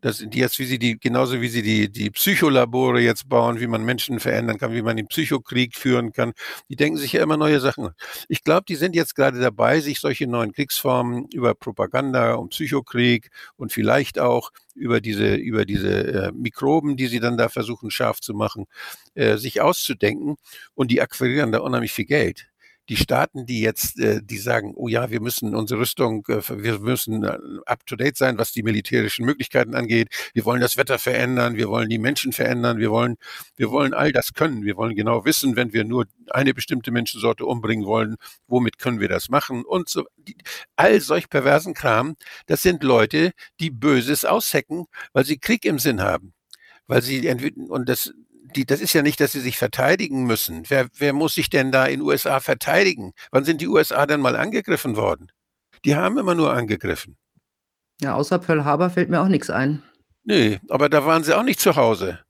Das sind jetzt, wie sie die, genauso wie sie die, die Psycholabore jetzt bauen, wie man Menschen verändern kann, wie man den Psychokrieg führen kann. Die denken sich ja immer neue Sachen. Ich glaube, die sind jetzt gerade dabei, sich solche neuen Kriegsformen über Propaganda und Psychokrieg und vielleicht auch über diese, über diese äh, Mikroben, die sie dann da versuchen scharf zu machen, äh, sich auszudenken. Und die akquirieren da unheimlich viel Geld die Staaten, die jetzt, äh, die sagen, oh ja, wir müssen unsere Rüstung, äh, wir müssen äh, up to date sein, was die militärischen Möglichkeiten angeht. Wir wollen das Wetter verändern, wir wollen die Menschen verändern, wir wollen, wir wollen all das können. Wir wollen genau wissen, wenn wir nur eine bestimmte Menschensorte umbringen wollen, womit können wir das machen und so. All solch perversen Kram, das sind Leute, die Böses aushecken, weil sie Krieg im Sinn haben weil sie und das die, das ist ja nicht, dass sie sich verteidigen müssen. Wer, wer muss sich denn da in USA verteidigen? Wann sind die USA denn mal angegriffen worden? Die haben immer nur angegriffen. Ja, außer Pearl Harbor fällt mir auch nichts ein. Nee, aber da waren sie auch nicht zu Hause.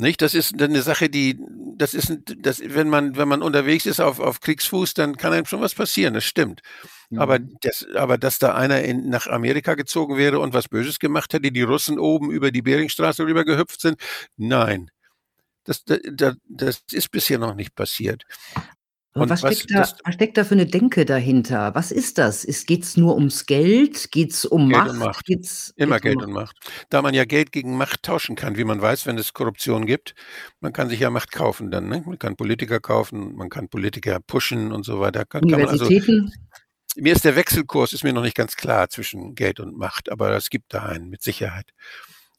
Nicht? Das ist eine Sache, die, das ist, das, wenn man, wenn man unterwegs ist auf, auf Kriegsfuß, dann kann einem schon was passieren, das stimmt. Mhm. Aber, das, aber dass da einer in, nach Amerika gezogen wäre und was Böses gemacht hätte, die Russen oben über die Beringstraße rüber gehüpft sind, nein. Das, das, das ist bisher noch nicht passiert. Und was, was, steckt da, was steckt da für eine Denke dahinter? Was ist das? Geht es nur ums Geld? Geht es um Geld Macht? Macht. Geht's, Immer geht's Geld um und Macht. Da man ja Geld gegen Macht tauschen kann, wie man weiß, wenn es Korruption gibt. Man kann sich ja Macht kaufen dann. Ne? Man kann Politiker kaufen, man kann Politiker pushen und so weiter. Kann, Universitäten? Kann also, mir ist der Wechselkurs, ist mir noch nicht ganz klar zwischen Geld und Macht, aber es gibt da einen mit Sicherheit.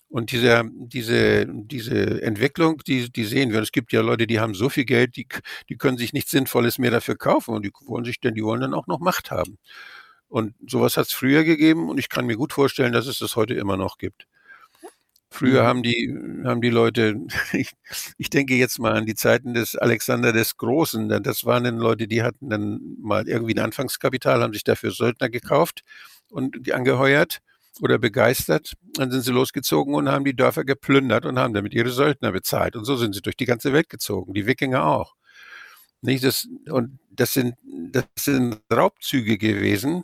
Und diese, diese, diese Entwicklung, die, die sehen wir. Und es gibt ja Leute, die haben so viel Geld, die, die können sich nichts Sinnvolles mehr dafür kaufen und die wollen sich denn, die wollen dann auch noch Macht haben. Und sowas hat es früher gegeben und ich kann mir gut vorstellen, dass es das heute immer noch gibt. Früher mhm. haben die, haben die Leute, ich, ich denke jetzt mal an die Zeiten des Alexander des Großen, das waren dann Leute, die hatten dann mal irgendwie ein Anfangskapital, haben sich dafür Söldner gekauft und angeheuert oder begeistert. Dann sind sie losgezogen und haben die Dörfer geplündert und haben damit ihre Söldner bezahlt. Und so sind sie durch die ganze Welt gezogen, die Wikinger auch. Nicht das, und das sind, das sind Raubzüge gewesen,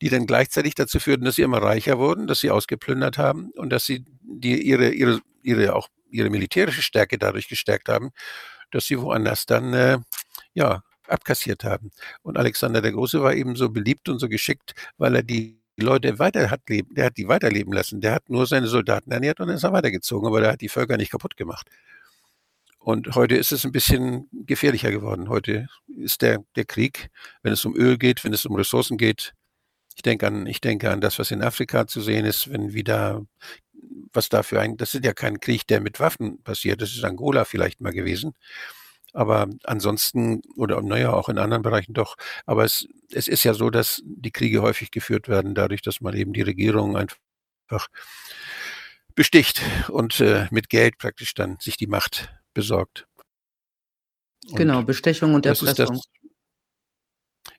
die dann gleichzeitig dazu führten, dass sie immer reicher wurden, dass sie ausgeplündert haben und dass sie die, ihre, ihre, ihre, auch ihre militärische Stärke dadurch gestärkt haben, dass sie woanders dann, äh, ja, abkassiert haben. Und Alexander der Große war eben so beliebt und so geschickt, weil er die die Leute weiter hat leben, der hat die weiterleben lassen. Der hat nur seine Soldaten ernährt und dann ist er weitergezogen, aber der hat die Völker nicht kaputt gemacht. Und heute ist es ein bisschen gefährlicher geworden. Heute ist der, der Krieg, wenn es um Öl geht, wenn es um Ressourcen geht. Ich denke an, ich denke an das, was in Afrika zu sehen ist, wenn wieder, was dafür ein, das ist ja kein Krieg, der mit Waffen passiert. Das ist Angola vielleicht mal gewesen. Aber ansonsten, oder naja, auch in anderen Bereichen doch. Aber es, es ist ja so, dass die Kriege häufig geführt werden, dadurch, dass man eben die Regierung einfach besticht und äh, mit Geld praktisch dann sich die Macht besorgt. Und genau, Bestechung und Erpressung.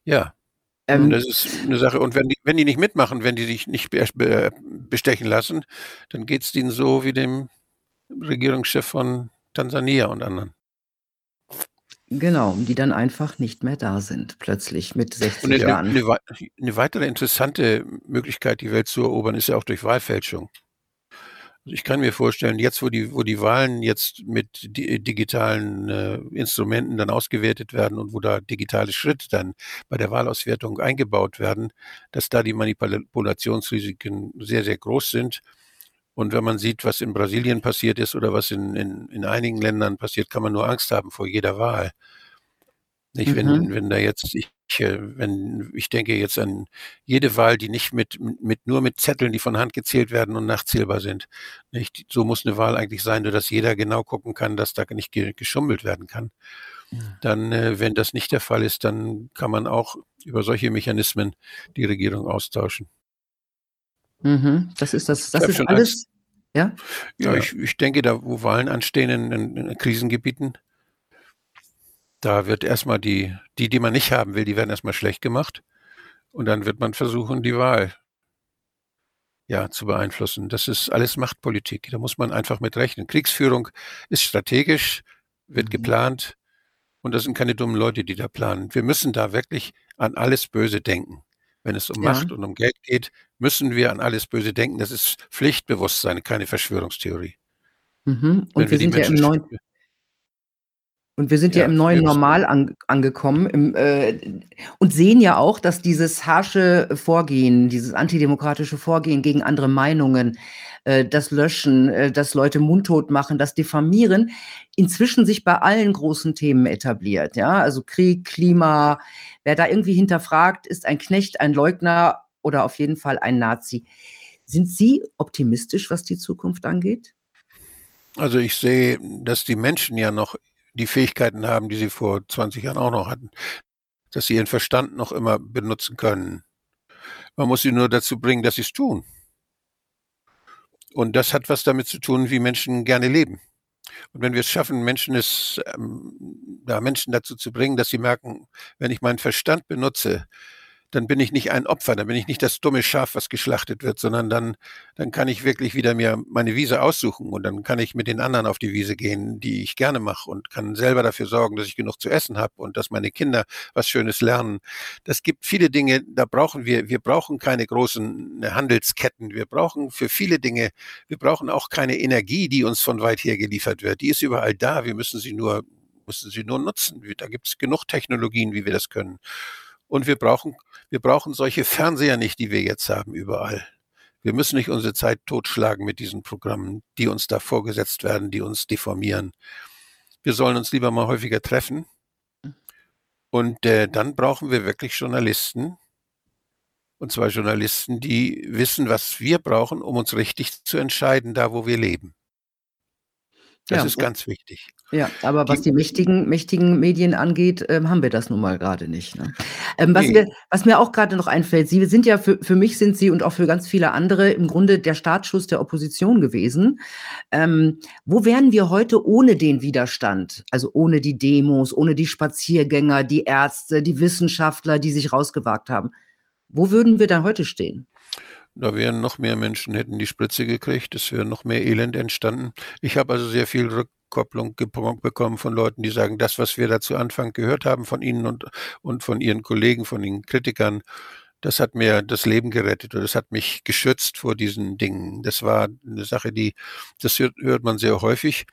ja, ähm, das ist eine Sache. Und wenn die, wenn die nicht mitmachen, wenn die sich nicht bestechen lassen, dann geht es ihnen so wie dem Regierungschef von Tansania und anderen. Genau, die dann einfach nicht mehr da sind, plötzlich mit 60 eine, Jahren. Eine, eine, weitere interessante Möglichkeit, die Welt zu erobern, ist ja auch durch Wahlfälschung. Also ich kann mir vorstellen, jetzt wo die, wo die Wahlen jetzt mit digitalen äh, Instrumenten dann ausgewertet werden und wo da digitale Schritte dann bei der Wahlauswertung eingebaut werden, dass da die Manipulationsrisiken sehr, sehr groß sind. Und wenn man sieht, was in Brasilien passiert ist oder was in, in, in einigen Ländern passiert, kann man nur Angst haben vor jeder Wahl. Nicht, mhm. wenn, wenn da jetzt, ich, äh, wenn, ich denke jetzt an jede Wahl, die nicht mit, mit, nur mit Zetteln, die von Hand gezählt werden und nachzählbar sind. Nicht? So muss eine Wahl eigentlich sein, nur dass jeder genau gucken kann, dass da nicht geschummelt werden kann. Mhm. Dann, äh, wenn das nicht der Fall ist, dann kann man auch über solche Mechanismen die Regierung austauschen. Mhm. Das ist das, das ist alles. Ja, ja, Ich, ich denke, da wo Wahlen anstehen in, in, in Krisengebieten, da wird erstmal die, die, die man nicht haben will, die werden erstmal schlecht gemacht. Und dann wird man versuchen, die Wahl ja, zu beeinflussen. Das ist alles Machtpolitik. Da muss man einfach mit rechnen. Kriegsführung ist strategisch, wird mhm. geplant. Und das sind keine dummen Leute, die da planen. Wir müssen da wirklich an alles Böse denken. Wenn es um ja. Macht und um Geld geht, müssen wir an alles Böse denken. Das ist Pflichtbewusstsein, keine Verschwörungstheorie. Mhm. Und wir, wir sind ja im neuen, und wir sind ja, ja im neuen Normal an, angekommen im, äh, und sehen ja auch, dass dieses harsche Vorgehen, dieses antidemokratische Vorgehen gegen andere Meinungen, äh, das Löschen, äh, das Leute mundtot machen, das Diffamieren, inzwischen sich bei allen großen Themen etabliert. Ja, also Krieg, Klima, wer da irgendwie hinterfragt, ist ein Knecht, ein Leugner oder auf jeden Fall ein Nazi. Sind Sie optimistisch, was die Zukunft angeht? Also ich sehe, dass die Menschen ja noch die Fähigkeiten haben, die sie vor 20 Jahren auch noch hatten, dass sie ihren Verstand noch immer benutzen können. Man muss sie nur dazu bringen, dass sie es tun. Und das hat was damit zu tun, wie Menschen gerne leben. Und wenn wir es schaffen, Menschen es, ähm, ja, Menschen dazu zu bringen, dass sie merken, wenn ich meinen Verstand benutze, dann bin ich nicht ein Opfer, dann bin ich nicht das dumme Schaf, was geschlachtet wird, sondern dann, dann kann ich wirklich wieder mir meine Wiese aussuchen und dann kann ich mit den anderen auf die Wiese gehen, die ich gerne mache und kann selber dafür sorgen, dass ich genug zu essen habe und dass meine Kinder was Schönes lernen. Das gibt viele Dinge, da brauchen wir, wir brauchen keine großen äh, Handelsketten, wir brauchen für viele Dinge, wir brauchen auch keine Energie, die uns von weit her geliefert wird. Die ist überall da, wir müssen sie nur müssen sie nur nutzen. Da gibt es genug Technologien, wie wir das können. Und wir brauchen, wir brauchen solche Fernseher nicht, die wir jetzt haben, überall. Wir müssen nicht unsere Zeit totschlagen mit diesen Programmen, die uns da vorgesetzt werden, die uns deformieren. Wir sollen uns lieber mal häufiger treffen. Und äh, dann brauchen wir wirklich Journalisten. Und zwar Journalisten, die wissen, was wir brauchen, um uns richtig zu entscheiden, da wo wir leben. Das ja, ist ganz wichtig. Ja, aber was die, die mächtigen, mächtigen Medien angeht, ähm, haben wir das nun mal gerade nicht. Ne? Ähm, was, nee. mir, was mir auch gerade noch einfällt, Sie sind ja für, für mich sind Sie und auch für ganz viele andere im Grunde der Startschuss der Opposition gewesen. Ähm, wo wären wir heute ohne den Widerstand? Also ohne die Demos, ohne die Spaziergänger, die Ärzte, die Wissenschaftler, die sich rausgewagt haben. Wo würden wir dann heute stehen? Da wären noch mehr Menschen, hätten die Spritze gekriegt, es wäre noch mehr Elend entstanden. Ich habe also sehr viel Rückkopplung bekommen von Leuten, die sagen, das, was wir da zu Anfang gehört haben von Ihnen und, und von Ihren Kollegen, von den Kritikern, das hat mir das Leben gerettet oder das hat mich geschützt vor diesen Dingen. Das war eine Sache, die, das hört, hört man sehr häufig.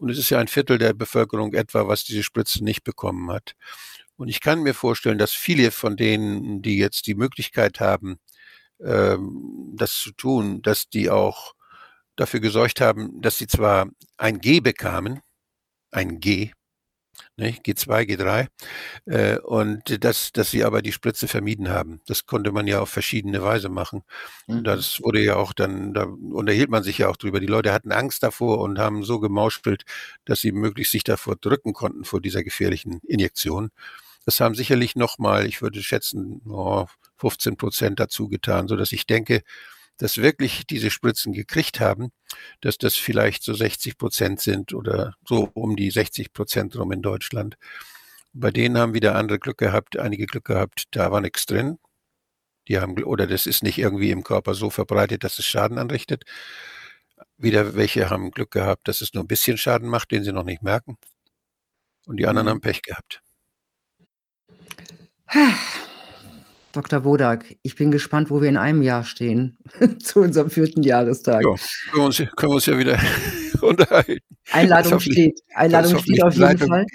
Und es ist ja ein Viertel der Bevölkerung etwa, was diese Spritze nicht bekommen hat. Und ich kann mir vorstellen, dass viele von denen, die jetzt die Möglichkeit haben, ähm, das zu tun, dass die auch dafür gesorgt haben, dass sie zwar ein G bekamen, ein G, ne, G2, G3, äh, und dass, dass sie aber die Spritze vermieden haben. Das konnte man ja auf verschiedene Weise machen. Mhm. Das wurde ja auch dann, da unterhielt man sich ja auch drüber. Die Leute hatten Angst davor und haben so gemauschelt, dass sie möglichst sich davor drücken konnten vor dieser gefährlichen Injektion. Das haben sicherlich nochmal, ich würde schätzen, oh, 15 Prozent dazu getan, so dass ich denke, dass wirklich diese Spritzen gekriegt haben, dass das vielleicht so 60 Prozent sind oder so um die 60 Prozent rum in Deutschland. Bei denen haben wieder andere Glück gehabt, einige Glück gehabt, da war nichts drin. Die haben, oder das ist nicht irgendwie im Körper so verbreitet, dass es Schaden anrichtet. Wieder welche haben Glück gehabt, dass es nur ein bisschen Schaden macht, den sie noch nicht merken. Und die anderen mhm. haben Pech gehabt. Dr. Wodak, ich bin gespannt, wo wir in einem Jahr stehen, zu unserem vierten Jahrestag. Ja, können wir uns, können wir uns ja wieder unterhalten. Einladung steht. Einladung steht auf jeden Leitung, Fall.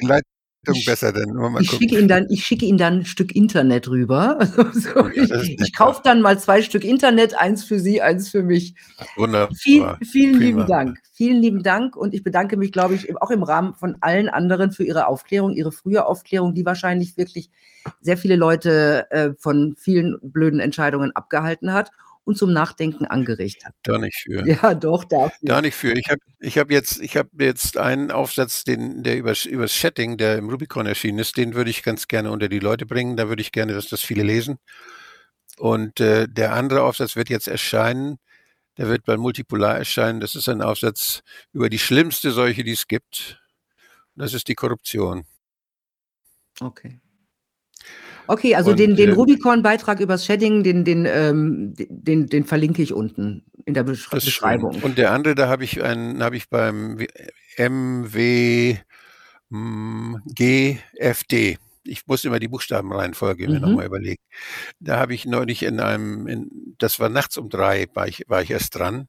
Ich, besser denn. Ich schicke, ihn dann, ich schicke Ihnen dann ein Stück Internet rüber. so, ja, ich, ich kaufe dann mal zwei Stück Internet, eins für Sie, eins für mich. Wunderbar. Viel, vielen Prima. lieben Dank. Vielen lieben Dank und ich bedanke mich, glaube ich, auch im Rahmen von allen anderen für Ihre Aufklärung, Ihre frühe Aufklärung, die wahrscheinlich wirklich sehr viele Leute äh, von vielen blöden Entscheidungen abgehalten hat und zum Nachdenken angeregt hat. Da nicht für. Ja, doch, dafür. Da nicht für. Ich habe ich hab jetzt, hab jetzt einen Aufsatz, den, der über, über das Chatting, der im Rubicon erschienen ist, den würde ich ganz gerne unter die Leute bringen. Da würde ich gerne, dass das viele lesen. Und äh, der andere Aufsatz wird jetzt erscheinen. Der wird bei Multipolar erscheinen. Das ist ein Aufsatz über die schlimmste Seuche, die es gibt. Das ist die Korruption. Okay. Okay, also und, den, den äh, Rubicon-Beitrag übers Shedding, den, den, ähm, den, den verlinke ich unten in der Besch Beschreibung. Und der andere, da habe ich einen, habe ich beim MW GFD. Ich muss immer die Buchstabenreihenfolge mhm. mir nochmal überlegen. Da habe ich neulich in einem, in, das war nachts um drei, war ich, war ich erst dran.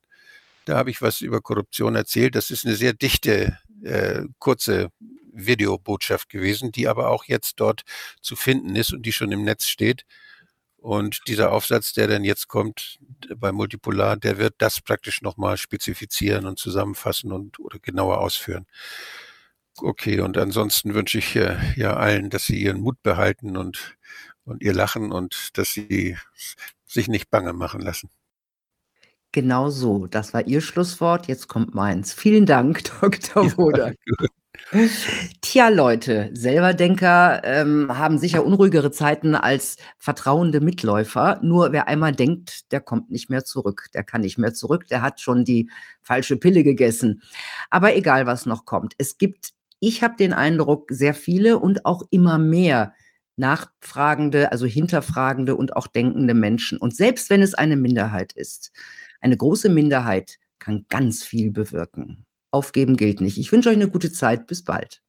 Da habe ich was über Korruption erzählt. Das ist eine sehr dichte, äh, kurze Videobotschaft gewesen, die aber auch jetzt dort zu finden ist und die schon im Netz steht. Und dieser Aufsatz, der dann jetzt kommt bei Multipolar, der wird das praktisch nochmal spezifizieren und zusammenfassen und oder genauer ausführen. Okay, und ansonsten wünsche ich äh, ja allen, dass sie ihren Mut behalten und, und ihr Lachen und dass sie sich nicht bange machen lassen. Genau so. Das war Ihr Schlusswort. Jetzt kommt meins. Vielen Dank, Dr. Wodak. Ja, Tja, Leute, Selberdenker ähm, haben sicher unruhigere Zeiten als vertrauende Mitläufer. Nur wer einmal denkt, der kommt nicht mehr zurück. Der kann nicht mehr zurück. Der hat schon die falsche Pille gegessen. Aber egal, was noch kommt. Es gibt, ich habe den Eindruck, sehr viele und auch immer mehr nachfragende, also hinterfragende und auch denkende Menschen. Und selbst wenn es eine Minderheit ist, eine große Minderheit kann ganz viel bewirken. Aufgeben gilt nicht. Ich wünsche euch eine gute Zeit. Bis bald.